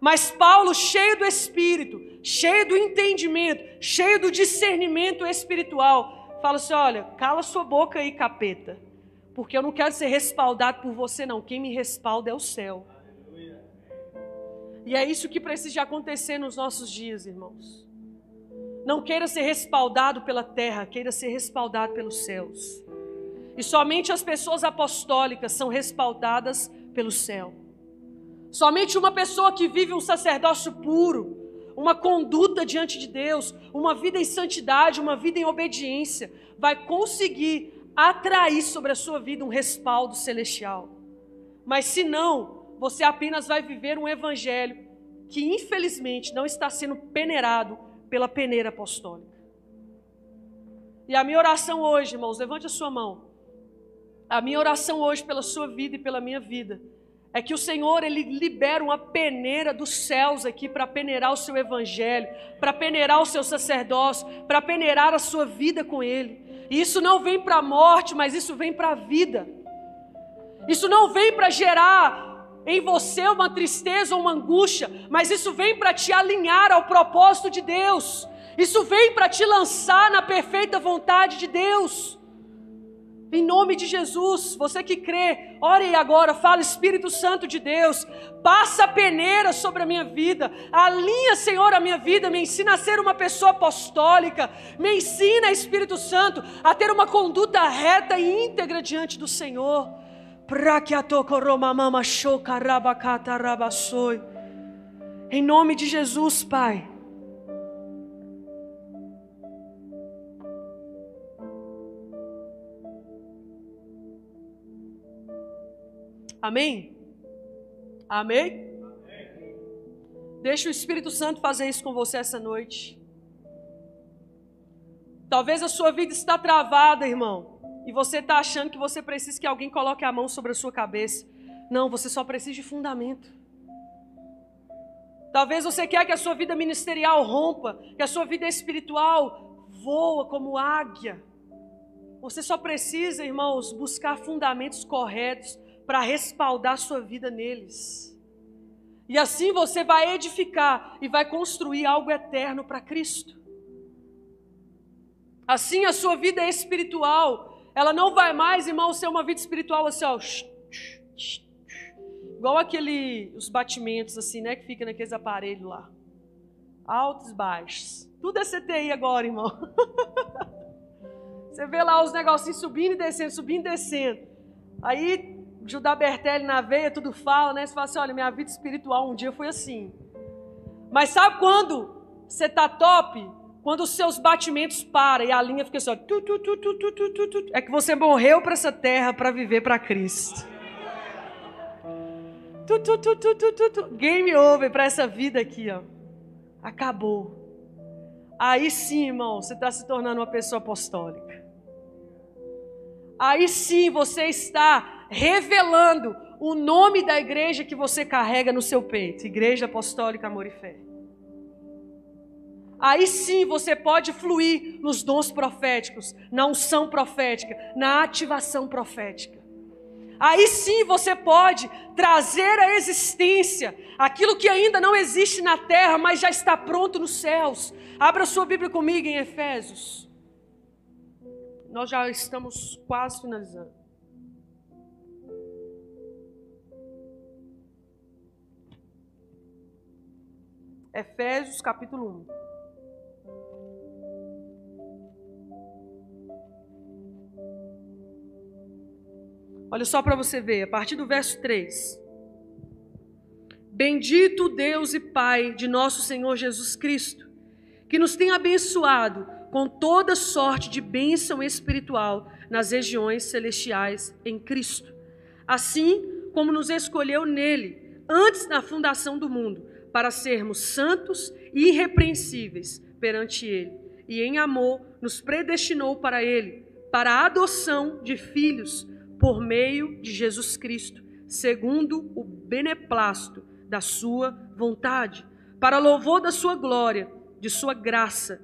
Mas Paulo, cheio do espírito, cheio do entendimento, cheio do discernimento espiritual, fala assim: olha, cala sua boca aí, capeta porque eu não quero ser respaldado por você, não. Quem me respalda é o céu. E é isso que precisa acontecer nos nossos dias, irmãos. Não queira ser respaldado pela terra, queira ser respaldado pelos céus. E somente as pessoas apostólicas são respaldadas pelo céu. Somente uma pessoa que vive um sacerdócio puro, uma conduta diante de Deus, uma vida em santidade, uma vida em obediência, vai conseguir atrair sobre a sua vida um respaldo celestial. Mas se não, você apenas vai viver um evangelho que infelizmente não está sendo peneirado pela peneira apostólica. E a minha oração hoje, irmãos, levante a sua mão. A minha oração hoje pela sua vida e pela minha vida é que o Senhor ele libera uma peneira dos céus aqui para peneirar o seu evangelho, para peneirar o seu sacerdócio, para peneirar a sua vida com ele. E isso não vem para a morte, mas isso vem para a vida. Isso não vem para gerar em você uma tristeza ou uma angústia, mas isso vem para te alinhar ao propósito de Deus. Isso vem para te lançar na perfeita vontade de Deus. Em nome de Jesus, você que crê, ore agora, fala Espírito Santo de Deus, passa a peneira sobre a minha vida, alinha, Senhor, a minha vida, me ensina a ser uma pessoa apostólica, me ensina, Espírito Santo, a ter uma conduta reta e íntegra diante do Senhor. Em nome de Jesus, Pai. Amém? Amém? Deixa o Espírito Santo fazer isso com você essa noite. Talvez a sua vida está travada, irmão, e você está achando que você precisa que alguém coloque a mão sobre a sua cabeça. Não, você só precisa de fundamento. Talvez você quer que a sua vida ministerial rompa, que a sua vida espiritual voa como águia. Você só precisa, irmãos, buscar fundamentos corretos para respaldar sua vida neles. E assim você vai edificar e vai construir algo eterno para Cristo. Assim a sua vida espiritual, ela não vai mais, irmão, ser uma vida espiritual assim, ó, igual aquele os batimentos assim, né, que fica naqueles aparelhos lá. Altos, baixos. Tudo é CTI agora, irmão. Você vê lá os negocinhos subindo e descendo, subindo e descendo. Aí Judá Bertelli na veia, tudo fala, né? Você fala assim: olha, minha vida espiritual um dia foi assim. Mas sabe quando você está top? Quando os seus batimentos param e a linha fica assim: tu, tu, tu, tu, tu, tu, tu, é que você morreu para essa terra para viver para Cristo. Tu, tu, tu, tu, tu, tu, tu. Game over para essa vida aqui, ó. Acabou. Aí sim, irmão, você está se tornando uma pessoa apostólica. Aí sim você está revelando o nome da igreja que você carrega no seu peito Igreja Apostólica Amor e Fé. Aí sim você pode fluir nos dons proféticos, na unção profética, na ativação profética. Aí sim você pode trazer à existência aquilo que ainda não existe na terra, mas já está pronto nos céus. Abra sua Bíblia comigo em Efésios. Nós já estamos quase finalizando. Efésios capítulo 1. Olha só para você ver, a partir do verso 3. Bendito Deus e Pai de nosso Senhor Jesus Cristo, que nos tem abençoado com toda sorte de bênção espiritual nas regiões celestiais em Cristo, assim como nos escolheu nele antes da fundação do mundo para sermos santos e irrepreensíveis perante Ele. E em amor nos predestinou para Ele, para a adoção de filhos por meio de Jesus Cristo, segundo o beneplácito da Sua vontade, para louvor da Sua glória, de Sua graça,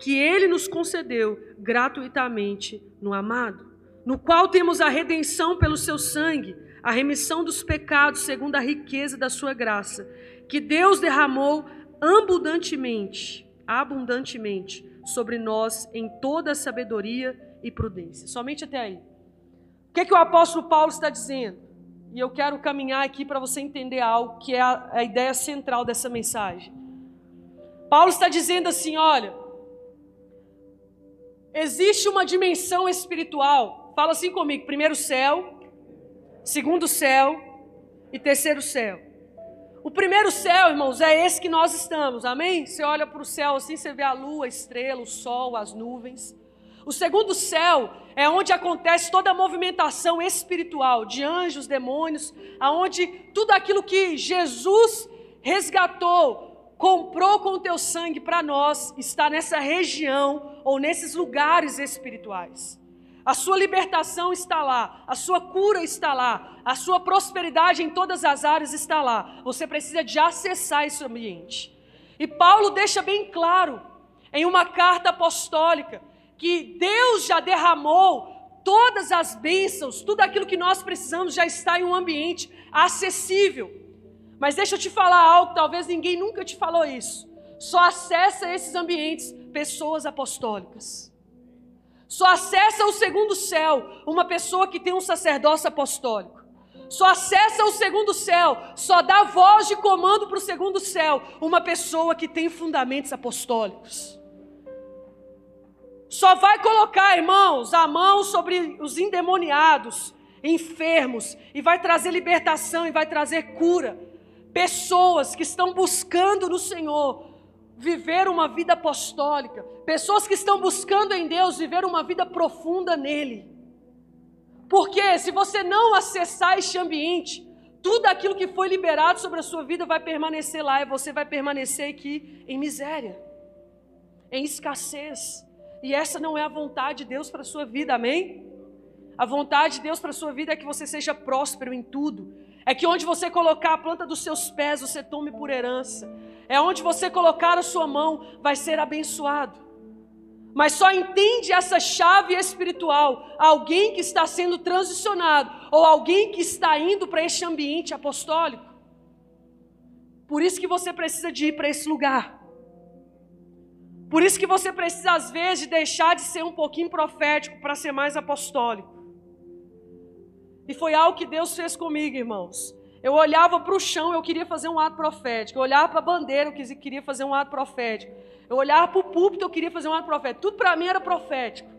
que Ele nos concedeu gratuitamente no amado, no qual temos a redenção pelo Seu sangue, a remissão dos pecados segundo a riqueza da Sua graça que Deus derramou abundantemente, abundantemente sobre nós em toda sabedoria e prudência. Somente até aí. O que, é que o apóstolo Paulo está dizendo? E eu quero caminhar aqui para você entender algo que é a, a ideia central dessa mensagem. Paulo está dizendo assim: olha, existe uma dimensão espiritual. Fala assim comigo: primeiro céu, segundo céu e terceiro céu. O primeiro céu, irmãos, é esse que nós estamos, amém? Você olha para o céu assim, você vê a lua, a estrela, o sol, as nuvens. O segundo céu é onde acontece toda a movimentação espiritual de anjos, demônios, aonde tudo aquilo que Jesus resgatou, comprou com o teu sangue para nós, está nessa região ou nesses lugares espirituais. A sua libertação está lá, a sua cura está lá, a sua prosperidade em todas as áreas está lá. Você precisa de acessar esse ambiente. E Paulo deixa bem claro em uma carta apostólica que Deus já derramou todas as bênçãos, tudo aquilo que nós precisamos já está em um ambiente acessível. Mas deixa eu te falar algo, talvez ninguém nunca te falou isso. Só acessa esses ambientes pessoas apostólicas. Só acessa o segundo céu uma pessoa que tem um sacerdócio apostólico. Só acessa o segundo céu, só dá voz de comando para o segundo céu uma pessoa que tem fundamentos apostólicos. Só vai colocar, irmãos, a mão sobre os endemoniados, enfermos, e vai trazer libertação e vai trazer cura. Pessoas que estão buscando no Senhor viver uma vida apostólica, pessoas que estão buscando em Deus viver uma vida profunda nele. Porque se você não acessar este ambiente, tudo aquilo que foi liberado sobre a sua vida vai permanecer lá e você vai permanecer aqui em miséria, em escassez. E essa não é a vontade de Deus para a sua vida, amém? A vontade de Deus para a sua vida é que você seja próspero em tudo. É que onde você colocar a planta dos seus pés, você tome por herança. É onde você colocar a sua mão, vai ser abençoado. Mas só entende essa chave espiritual alguém que está sendo transicionado ou alguém que está indo para este ambiente apostólico. Por isso que você precisa de ir para esse lugar. Por isso que você precisa às vezes deixar de ser um pouquinho profético para ser mais apostólico. E foi algo que Deus fez comigo, irmãos. Eu olhava para o chão, eu queria fazer um ato profético. Eu olhava para a bandeira, eu queria fazer um ato profético. Eu olhava para o púlpito, eu queria fazer um ato profético. Tudo para mim era profético.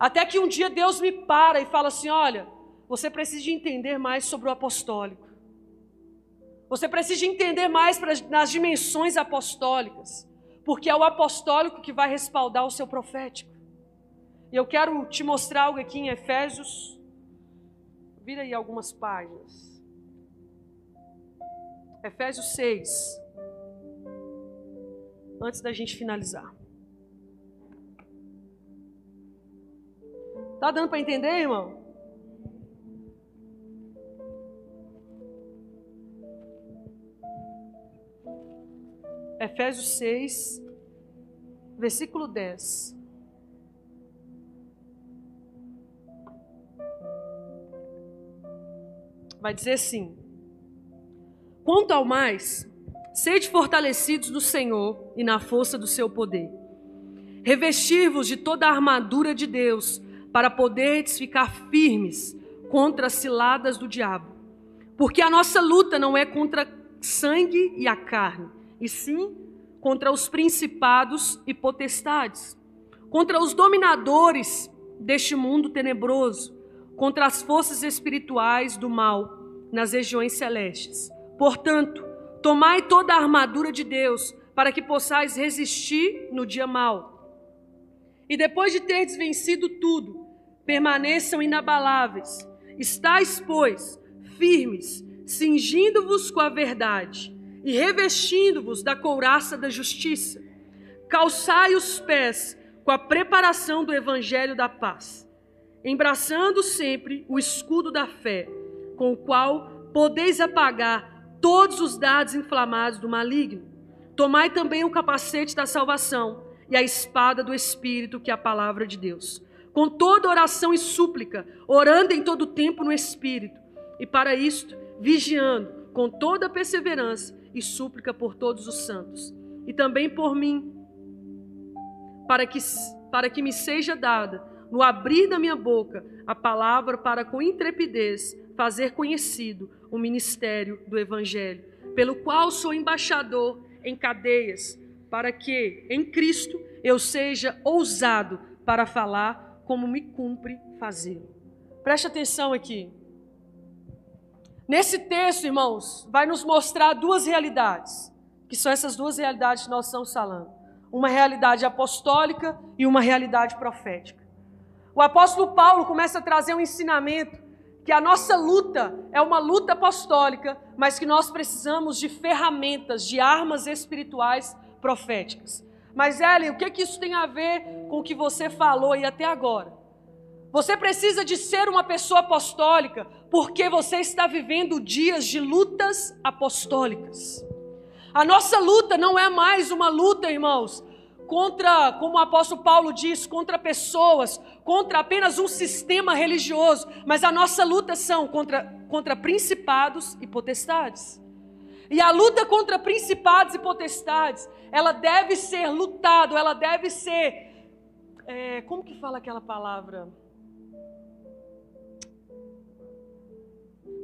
Até que um dia Deus me para e fala assim: olha, você precisa de entender mais sobre o apostólico. Você precisa de entender mais nas dimensões apostólicas. Porque é o apostólico que vai respaldar o seu profético. E eu quero te mostrar algo aqui em Efésios. Vira aí algumas páginas. Efésios 6 antes da gente finalizar. Tá dando para entender, irmão? Efésios 6, versículo 10. Vai dizer assim: Quanto ao mais, Sede fortalecidos no Senhor e na força do seu poder. Revestir-vos de toda a armadura de Deus, para poderes ficar firmes contra as ciladas do diabo. Porque a nossa luta não é contra sangue e a carne, e sim contra os principados e potestades, contra os dominadores deste mundo tenebroso, contra as forças espirituais do mal nas regiões celestes. Portanto, Tomai toda a armadura de Deus, para que possais resistir no dia mau. E depois de teres vencido tudo, permaneçam inabaláveis. Estais, pois, firmes, cingindo-vos com a verdade e revestindo-vos da couraça da justiça. Calçai os pés com a preparação do evangelho da paz, embraçando sempre o escudo da fé, com o qual podeis apagar todos os dados inflamados do maligno. Tomai também o capacete da salvação e a espada do Espírito, que é a palavra de Deus. Com toda oração e súplica, orando em todo tempo no Espírito, e para isto, vigiando com toda perseverança e súplica por todos os santos, e também por mim, para que, para que me seja dada, no abrir da minha boca, a palavra para com intrepidez fazer conhecido o ministério do Evangelho, pelo qual sou embaixador em cadeias, para que em Cristo eu seja ousado para falar como me cumpre fazê-lo. Preste atenção aqui. Nesse texto, irmãos, vai nos mostrar duas realidades, que são essas duas realidades que nós estamos falando. uma realidade apostólica e uma realidade profética. O apóstolo Paulo começa a trazer um ensinamento que a nossa luta é uma luta apostólica, mas que nós precisamos de ferramentas, de armas espirituais proféticas. Mas, Ellen, o que, que isso tem a ver com o que você falou aí até agora? Você precisa de ser uma pessoa apostólica porque você está vivendo dias de lutas apostólicas. A nossa luta não é mais uma luta, irmãos, contra, como o apóstolo Paulo diz, contra pessoas, contra apenas um sistema religioso, mas a nossa luta são contra, contra principados e potestades. E a luta contra principados e potestades, ela deve ser lutado, ela deve ser. É, como que fala aquela palavra?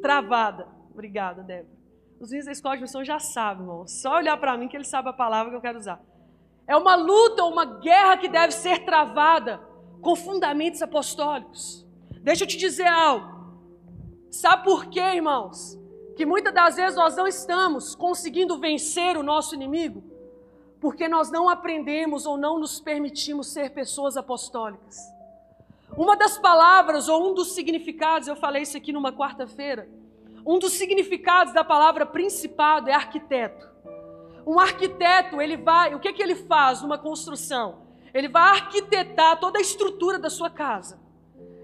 Travada. Obrigada, Débora. Os meninos da escola de missão já sabem, irmão. Só olhar para mim que eles sabem a palavra que eu quero usar. É uma luta, uma guerra que deve ser travada com fundamentos apostólicos. Deixa eu te dizer algo. Sabe por quê, irmãos? Que muitas das vezes nós não estamos conseguindo vencer o nosso inimigo porque nós não aprendemos ou não nos permitimos ser pessoas apostólicas. Uma das palavras ou um dos significados, eu falei isso aqui numa quarta-feira, um dos significados da palavra principado é arquiteto. Um arquiteto, ele vai, o que, que ele faz numa construção? Ele vai arquitetar toda a estrutura da sua casa.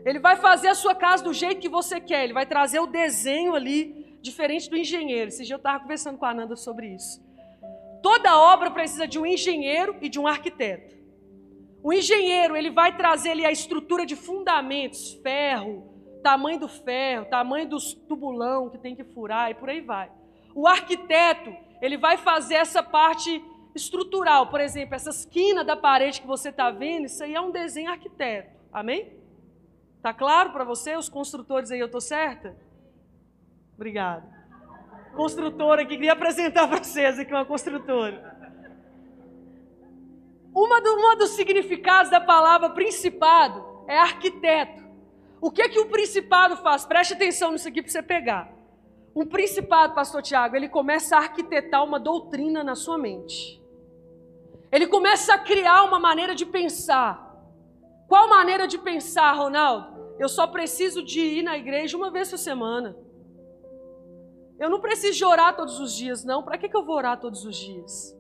Ele vai fazer a sua casa do jeito que você quer. Ele vai trazer o desenho ali, diferente do engenheiro. Esse dia eu estava conversando com a Ananda sobre isso. Toda obra precisa de um engenheiro e de um arquiteto. O engenheiro, ele vai trazer ali a estrutura de fundamentos, ferro, tamanho do ferro, tamanho dos tubulão que tem que furar e por aí vai. O arquiteto, ele vai fazer essa parte estrutural, por exemplo, essa esquina da parede que você está vendo, isso aí é um desenho arquiteto. Amém? Tá claro para você, os construtores aí, eu estou certa? Obrigado. Construtora aqui, queria apresentar para vocês aqui uma construtora. Uma, do, uma dos significados da palavra principado é arquiteto. O que que o principado faz? Preste atenção nisso aqui para você pegar. Um principado, pastor Tiago, ele começa a arquitetar uma doutrina na sua mente. Ele começa a criar uma maneira de pensar. Qual maneira de pensar, Ronaldo? Eu só preciso de ir na igreja uma vez por semana. Eu não preciso de orar todos os dias, não. Para que, que eu vou orar todos os dias?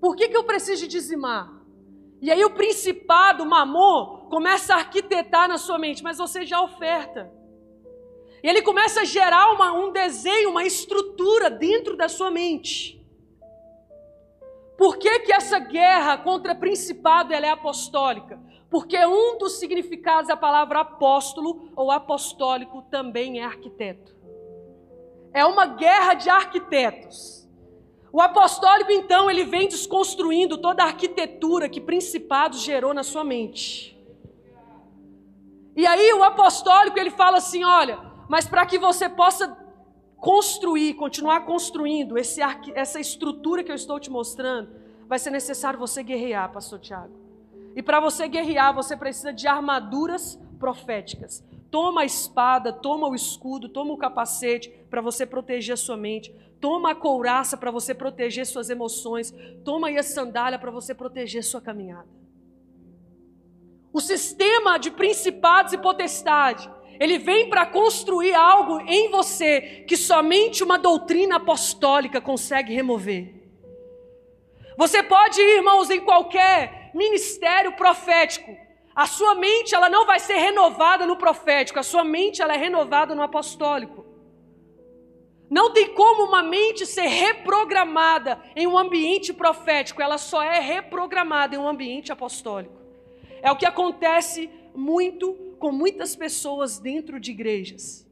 Por que, que eu preciso de dizimar? E aí o principado, o mamon, começa a arquitetar na sua mente, mas você já oferta. E ele começa a gerar uma, um desenho, uma estrutura dentro da sua mente. Por que, que essa guerra contra principado é apostólica? Porque um dos significados da palavra apóstolo ou apostólico também é arquiteto. É uma guerra de arquitetos. O apostólico, então, ele vem desconstruindo toda a arquitetura que principado gerou na sua mente. E aí o apostólico, ele fala assim, olha, mas para que você possa construir, continuar construindo esse, essa estrutura que eu estou te mostrando, vai ser necessário você guerrear, pastor Tiago. E para você guerrear, você precisa de armaduras proféticas. Toma a espada, toma o escudo, toma o capacete para você proteger a sua mente. Toma a couraça para você proteger suas emoções. Toma aí a sandália para você proteger sua caminhada. O sistema de principados e potestade ele vem para construir algo em você que somente uma doutrina apostólica consegue remover. Você pode ir, irmãos, em qualquer ministério profético. A sua mente ela não vai ser renovada no profético, a sua mente ela é renovada no apostólico. Não tem como uma mente ser reprogramada em um ambiente profético, ela só é reprogramada em um ambiente apostólico. É o que acontece muito com muitas pessoas dentro de igrejas.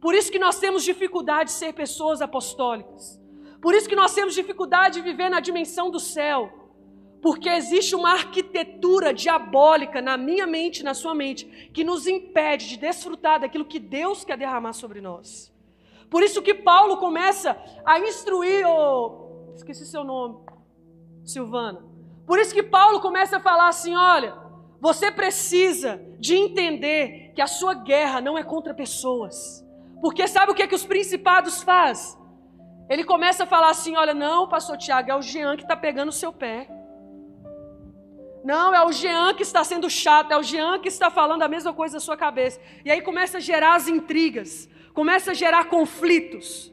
Por isso que nós temos dificuldade de ser pessoas apostólicas. Por isso que nós temos dificuldade de viver na dimensão do céu. Porque existe uma arquitetura diabólica na minha mente, na sua mente, que nos impede de desfrutar daquilo que Deus quer derramar sobre nós. Por isso que Paulo começa a instruir, oh, esqueci seu nome, Silvana. Por isso que Paulo começa a falar assim: olha, você precisa de entender que a sua guerra não é contra pessoas. Porque sabe o que, é que os principados faz? Ele começa a falar assim: olha, não, pastor Tiago, é o Jean que está pegando o seu pé. Não, é o Jean que está sendo chato, é o Jean que está falando a mesma coisa na sua cabeça. E aí começa a gerar as intrigas, começa a gerar conflitos.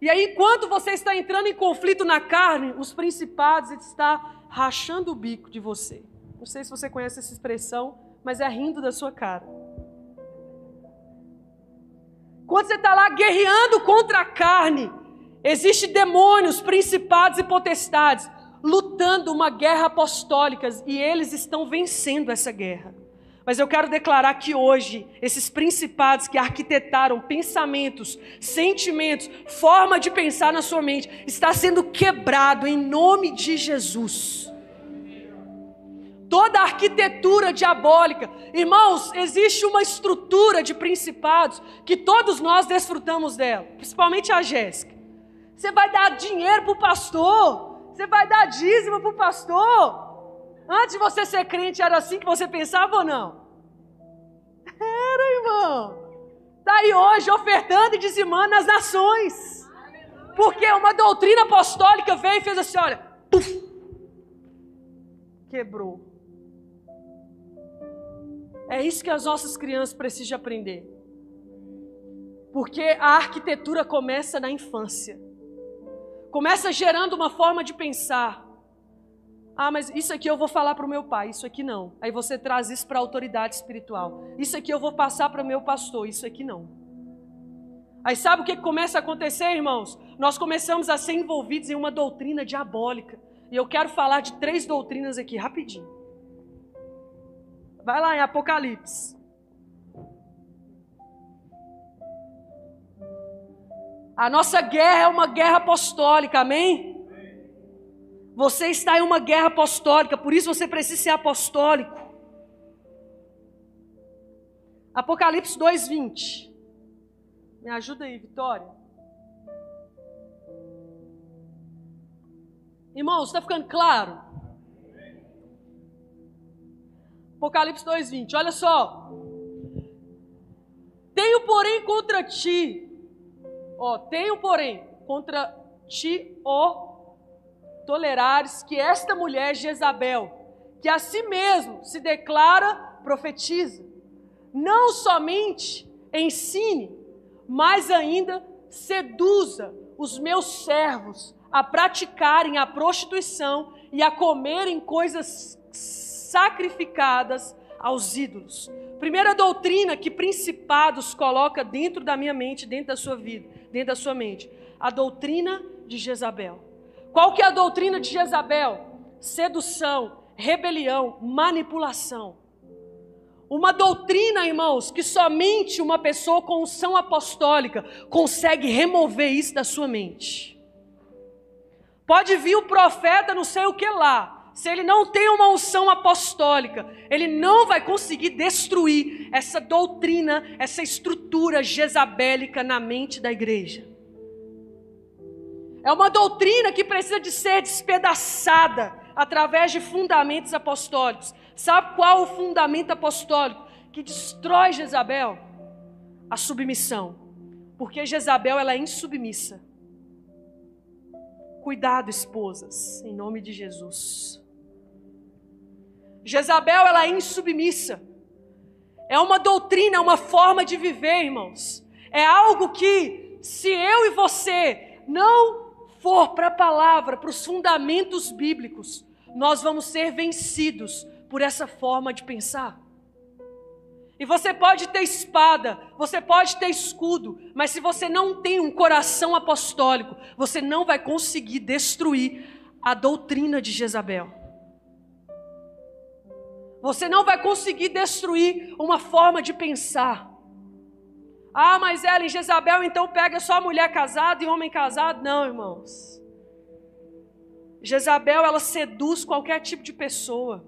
E aí, enquanto você está entrando em conflito na carne, os principados estão rachando o bico de você. Não sei se você conhece essa expressão, mas é rindo da sua cara. Quando você está lá guerreando contra a carne, existem demônios, principados e potestades lutando uma guerra apostólica e eles estão vencendo essa guerra. Mas eu quero declarar que hoje, esses principados que arquitetaram pensamentos, sentimentos, forma de pensar na sua mente, está sendo quebrado em nome de Jesus. Toda a arquitetura diabólica, irmãos, existe uma estrutura de principados que todos nós desfrutamos dela, principalmente a Jéssica. Você vai dar dinheiro para o pastor, você vai dar dízimo para o pastor? Antes de você ser crente, era assim que você pensava ou não? Era, irmão. Está aí hoje ofertando e dizimando as nações. Porque uma doutrina apostólica veio e fez assim: olha, quebrou. É isso que as nossas crianças precisam aprender. Porque a arquitetura começa na infância. Começa gerando uma forma de pensar. Ah, mas isso aqui eu vou falar para o meu pai, isso aqui não. Aí você traz isso para a autoridade espiritual. Isso aqui eu vou passar para o meu pastor, isso aqui não. Aí sabe o que começa a acontecer, irmãos? Nós começamos a ser envolvidos em uma doutrina diabólica. E eu quero falar de três doutrinas aqui, rapidinho. Vai lá em Apocalipse. A nossa guerra é uma guerra apostólica, amém? Você está em uma guerra apostólica, por isso você precisa ser apostólico. Apocalipse 2:20. Me ajuda aí, Vitória. Irmãos, está ficando claro? Apocalipse 2:20. Olha só. Tenho, porém, contra ti Ó, tenho, porém, contra ti, ó, tolerares que esta mulher Jezabel, que a si mesmo se declara profetiza, não somente ensine, mas ainda seduza os meus servos a praticarem a prostituição e a comerem coisas sacrificadas aos ídolos. Primeira doutrina que principados coloca dentro da minha mente, dentro da sua vida dentro da sua mente. A doutrina de Jezabel. Qual que é a doutrina de Jezabel? Sedução, rebelião, manipulação. Uma doutrina, irmãos, que somente uma pessoa com unção apostólica consegue remover isso da sua mente. Pode vir o profeta, não sei o que lá, se ele não tem uma unção apostólica, ele não vai conseguir destruir essa doutrina, essa estrutura jezabélica na mente da igreja. É uma doutrina que precisa de ser despedaçada através de fundamentos apostólicos. Sabe qual o fundamento apostólico que destrói Jezabel? A submissão. Porque Jezabel ela é insubmissa. Cuidado, esposas, em nome de Jesus. Jezabel, ela é insubmissa. É uma doutrina, é uma forma de viver, irmãos. É algo que, se eu e você não for para a palavra, para os fundamentos bíblicos, nós vamos ser vencidos por essa forma de pensar. E você pode ter espada, você pode ter escudo, mas se você não tem um coração apostólico, você não vai conseguir destruir a doutrina de Jezabel. Você não vai conseguir destruir uma forma de pensar. Ah, mas ela em Jezabel então pega só mulher casada e homem casado? Não, irmãos. Jezabel ela seduz qualquer tipo de pessoa.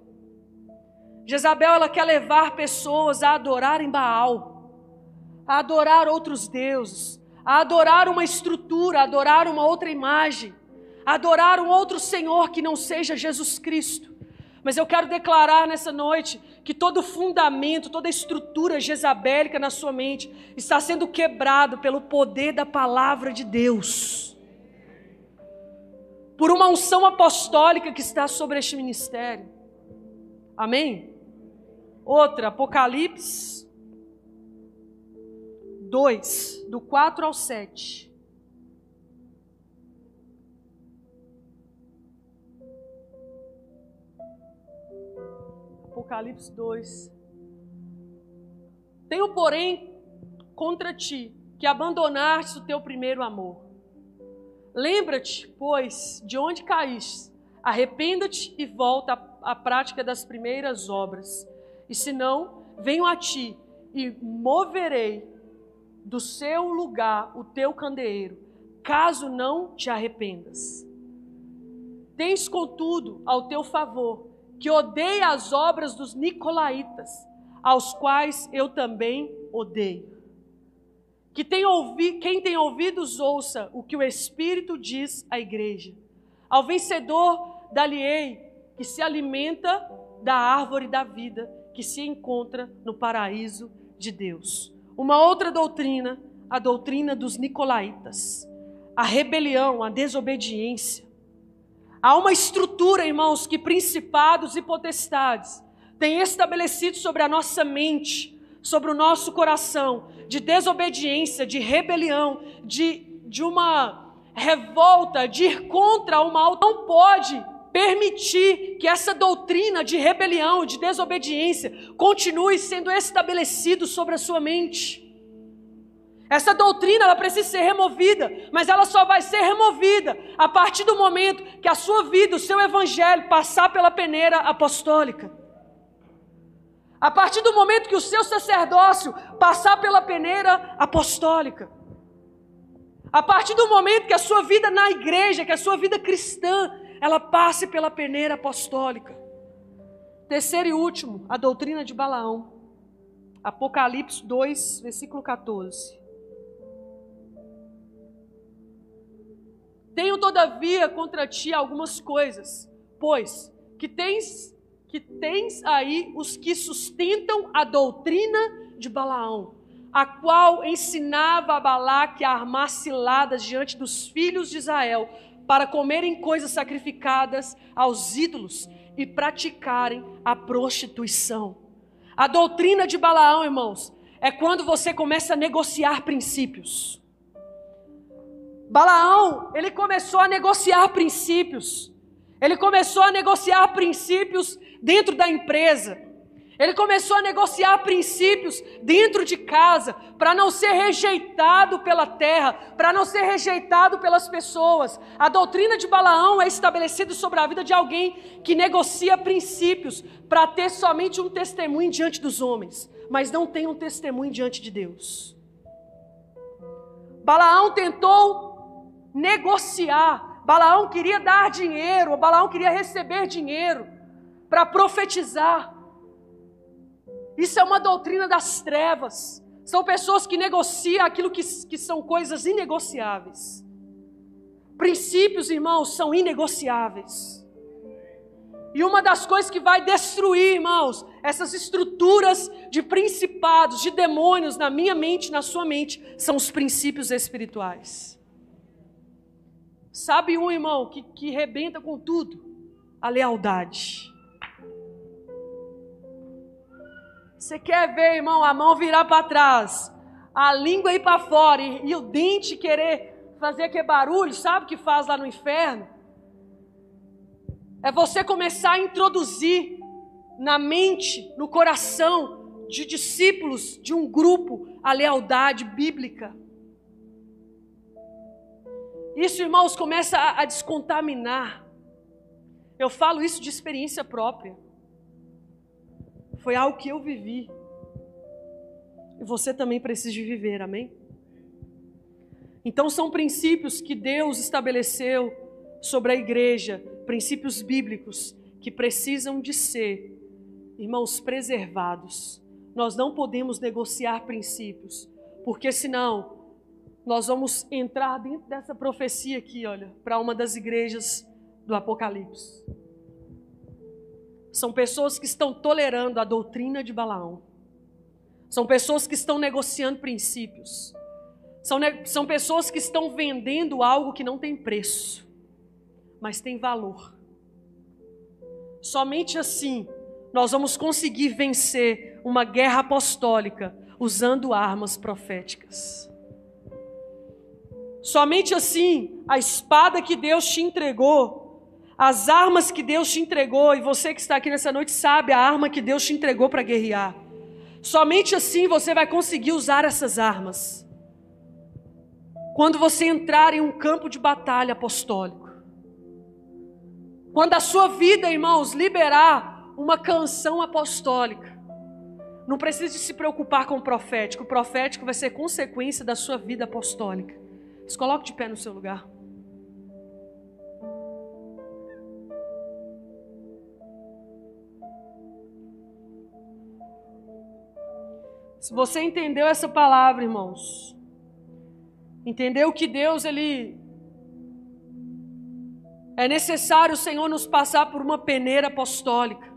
Jezabel ela quer levar pessoas a adorarem Baal, a adorar outros deuses, a adorar uma estrutura, a adorar uma outra imagem, a adorar um outro Senhor que não seja Jesus Cristo. Mas eu quero declarar nessa noite que todo fundamento, toda estrutura jezabélica na sua mente está sendo quebrado pelo poder da palavra de Deus. Por uma unção apostólica que está sobre este ministério. Amém? Outra, Apocalipse 2, do 4 ao 7. Apocalipse 2. Tenho, porém, contra ti que abandonaste o teu primeiro amor. Lembra-te, pois, de onde caíste, arrependa-te e volta à, prática das primeiras obras. E se não, venho a ti e moverei do seu lugar o teu candeeiro, caso não te arrependas. Tens, contudo, ao teu favor, que odeia as obras dos nicolaítas, aos quais eu também odeio. Que tem ouvi, quem tem ouvidos, ouça o que o Espírito diz à igreja. Ao vencedor, dá-lhe-ei que se alimenta da árvore da vida que se encontra no paraíso de Deus. Uma outra doutrina, a doutrina dos nicolaítas. A rebelião, a desobediência. Há uma estrutura, irmãos, que principados e potestades têm estabelecido sobre a nossa mente sobre o nosso coração de desobediência, de rebelião, de, de uma revolta, de ir contra o mal, não pode permitir que essa doutrina de rebelião, de desobediência, continue sendo estabelecido sobre a sua mente. Essa doutrina ela precisa ser removida, mas ela só vai ser removida a partir do momento que a sua vida, o seu evangelho passar pela peneira apostólica. A partir do momento que o seu sacerdócio passar pela peneira apostólica. A partir do momento que a sua vida na igreja, que a sua vida cristã, ela passe pela peneira apostólica. Terceiro e último, a doutrina de Balaão. Apocalipse 2, versículo 14. Tenho todavia contra ti algumas coisas, pois que tens que tens aí os que sustentam a doutrina de Balaão, a qual ensinava a Balaque a armar ciladas diante dos filhos de Israel para comerem coisas sacrificadas aos ídolos e praticarem a prostituição. A doutrina de Balaão, irmãos, é quando você começa a negociar princípios. Balaão, ele começou a negociar princípios. Ele começou a negociar princípios dentro da empresa. Ele começou a negociar princípios dentro de casa para não ser rejeitado pela terra, para não ser rejeitado pelas pessoas. A doutrina de Balaão é estabelecida sobre a vida de alguém que negocia princípios para ter somente um testemunho diante dos homens, mas não tem um testemunho diante de Deus. Balaão tentou negociar, Balaão queria dar dinheiro, Balaão queria receber dinheiro para profetizar. Isso é uma doutrina das trevas. São pessoas que negociam aquilo que, que são coisas inegociáveis. Princípios, irmãos, são inegociáveis. E uma das coisas que vai destruir, irmãos, essas estruturas de principados, de demônios na minha mente, na sua mente, são os princípios espirituais. Sabe um irmão que, que rebenta com tudo? A lealdade. Você quer ver, irmão, a mão virar para trás, a língua ir para fora e, e, o dente querer fazer aquele barulho, sabe o que faz lá no inferno? É você começar a introduzir na mente, no coração de discípulos de um grupo a lealdade bíblica. Isso, irmãos, começa a, a descontaminar. Eu falo isso de experiência própria. Foi algo que eu vivi. E você também precisa de viver, amém? Então são princípios que Deus estabeleceu sobre a igreja, princípios bíblicos que precisam de ser, irmãos, preservados. Nós não podemos negociar princípios, porque senão nós vamos entrar dentro dessa profecia aqui, olha, para uma das igrejas do Apocalipse. São pessoas que estão tolerando a doutrina de Balaão. São pessoas que estão negociando princípios. São, são pessoas que estão vendendo algo que não tem preço, mas tem valor. Somente assim nós vamos conseguir vencer uma guerra apostólica usando armas proféticas. Somente assim, a espada que Deus te entregou, as armas que Deus te entregou, e você que está aqui nessa noite sabe a arma que Deus te entregou para guerrear. Somente assim você vai conseguir usar essas armas. Quando você entrar em um campo de batalha apostólico. Quando a sua vida, irmãos, liberar uma canção apostólica. Não precisa se preocupar com o profético. O profético vai ser consequência da sua vida apostólica. Se coloque de pé no seu lugar. Se você entendeu essa palavra, irmãos, entendeu que Deus ele é necessário o Senhor nos passar por uma peneira apostólica.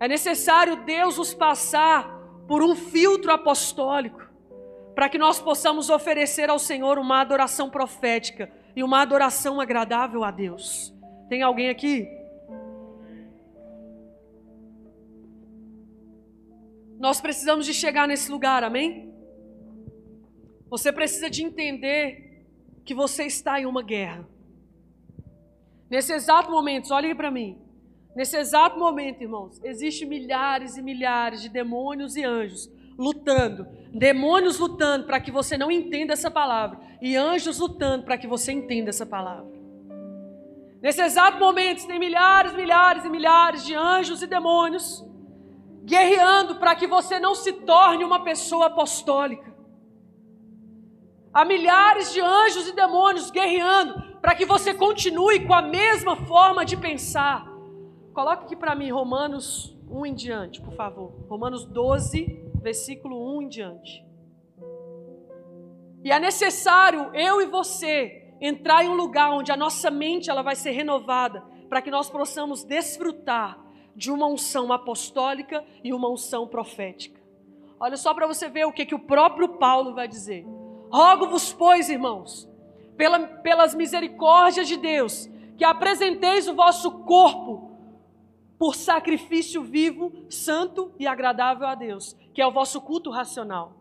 É necessário Deus nos passar por um filtro apostólico, para que nós possamos oferecer ao Senhor uma adoração profética e uma adoração agradável a Deus. Tem alguém aqui? Nós precisamos de chegar nesse lugar, amém? Você precisa de entender que você está em uma guerra. Nesse exato momento, olhe para mim. Nesse exato momento, irmãos, existem milhares e milhares de demônios e anjos lutando. Demônios lutando para que você não entenda essa palavra. E anjos lutando para que você entenda essa palavra. Nesse exato momento, tem milhares, milhares e milhares de anjos e demônios guerreando para que você não se torne uma pessoa apostólica. Há milhares de anjos e demônios guerreando para que você continue com a mesma forma de pensar. Coloque aqui para mim Romanos 1 em diante, por favor. Romanos 12, versículo 1 em diante. E é necessário eu e você entrar em um lugar onde a nossa mente ela vai ser renovada, para que nós possamos desfrutar de uma unção apostólica e uma unção profética. Olha só para você ver o que, que o próprio Paulo vai dizer. Rogo-vos, pois, irmãos, pela, pelas misericórdias de Deus, que apresenteis o vosso corpo por sacrifício vivo, santo e agradável a Deus, que é o vosso culto racional.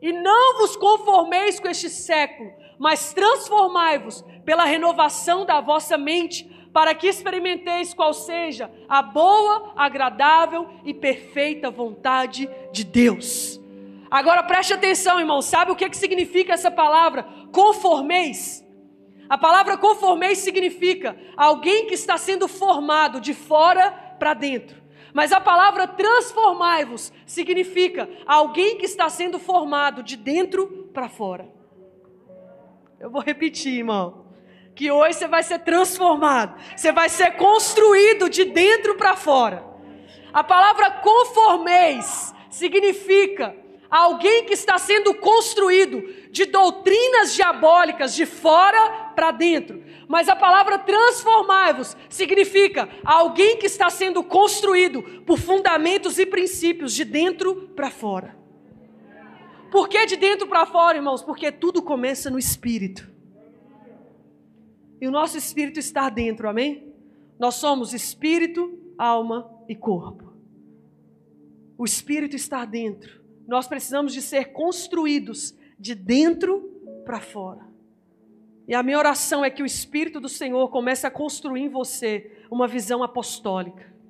E não vos conformeis com este século, mas transformai-vos pela renovação da vossa mente, para que experimenteis qual seja a boa, agradável e perfeita vontade de Deus. Agora preste atenção, irmão, sabe o que, que significa essa palavra? Conformeis. A palavra conformeis significa alguém que está sendo formado de fora para dentro. Mas a palavra transformai-vos significa alguém que está sendo formado de dentro para fora. Eu vou repetir, irmão que hoje você vai ser transformado, você vai ser construído de dentro para fora. A palavra conformeis significa alguém que está sendo construído de doutrinas diabólicas de fora para dentro. Mas a palavra transformai-vos significa alguém que está sendo construído por fundamentos e princípios de dentro para fora. Por que de dentro para fora, irmãos? Porque tudo começa no espírito e o nosso espírito está dentro, amém? Nós somos espírito, alma e corpo. O espírito está dentro. Nós precisamos de ser construídos de dentro para fora. E a minha oração é que o espírito do Senhor comece a construir em você uma visão apostólica.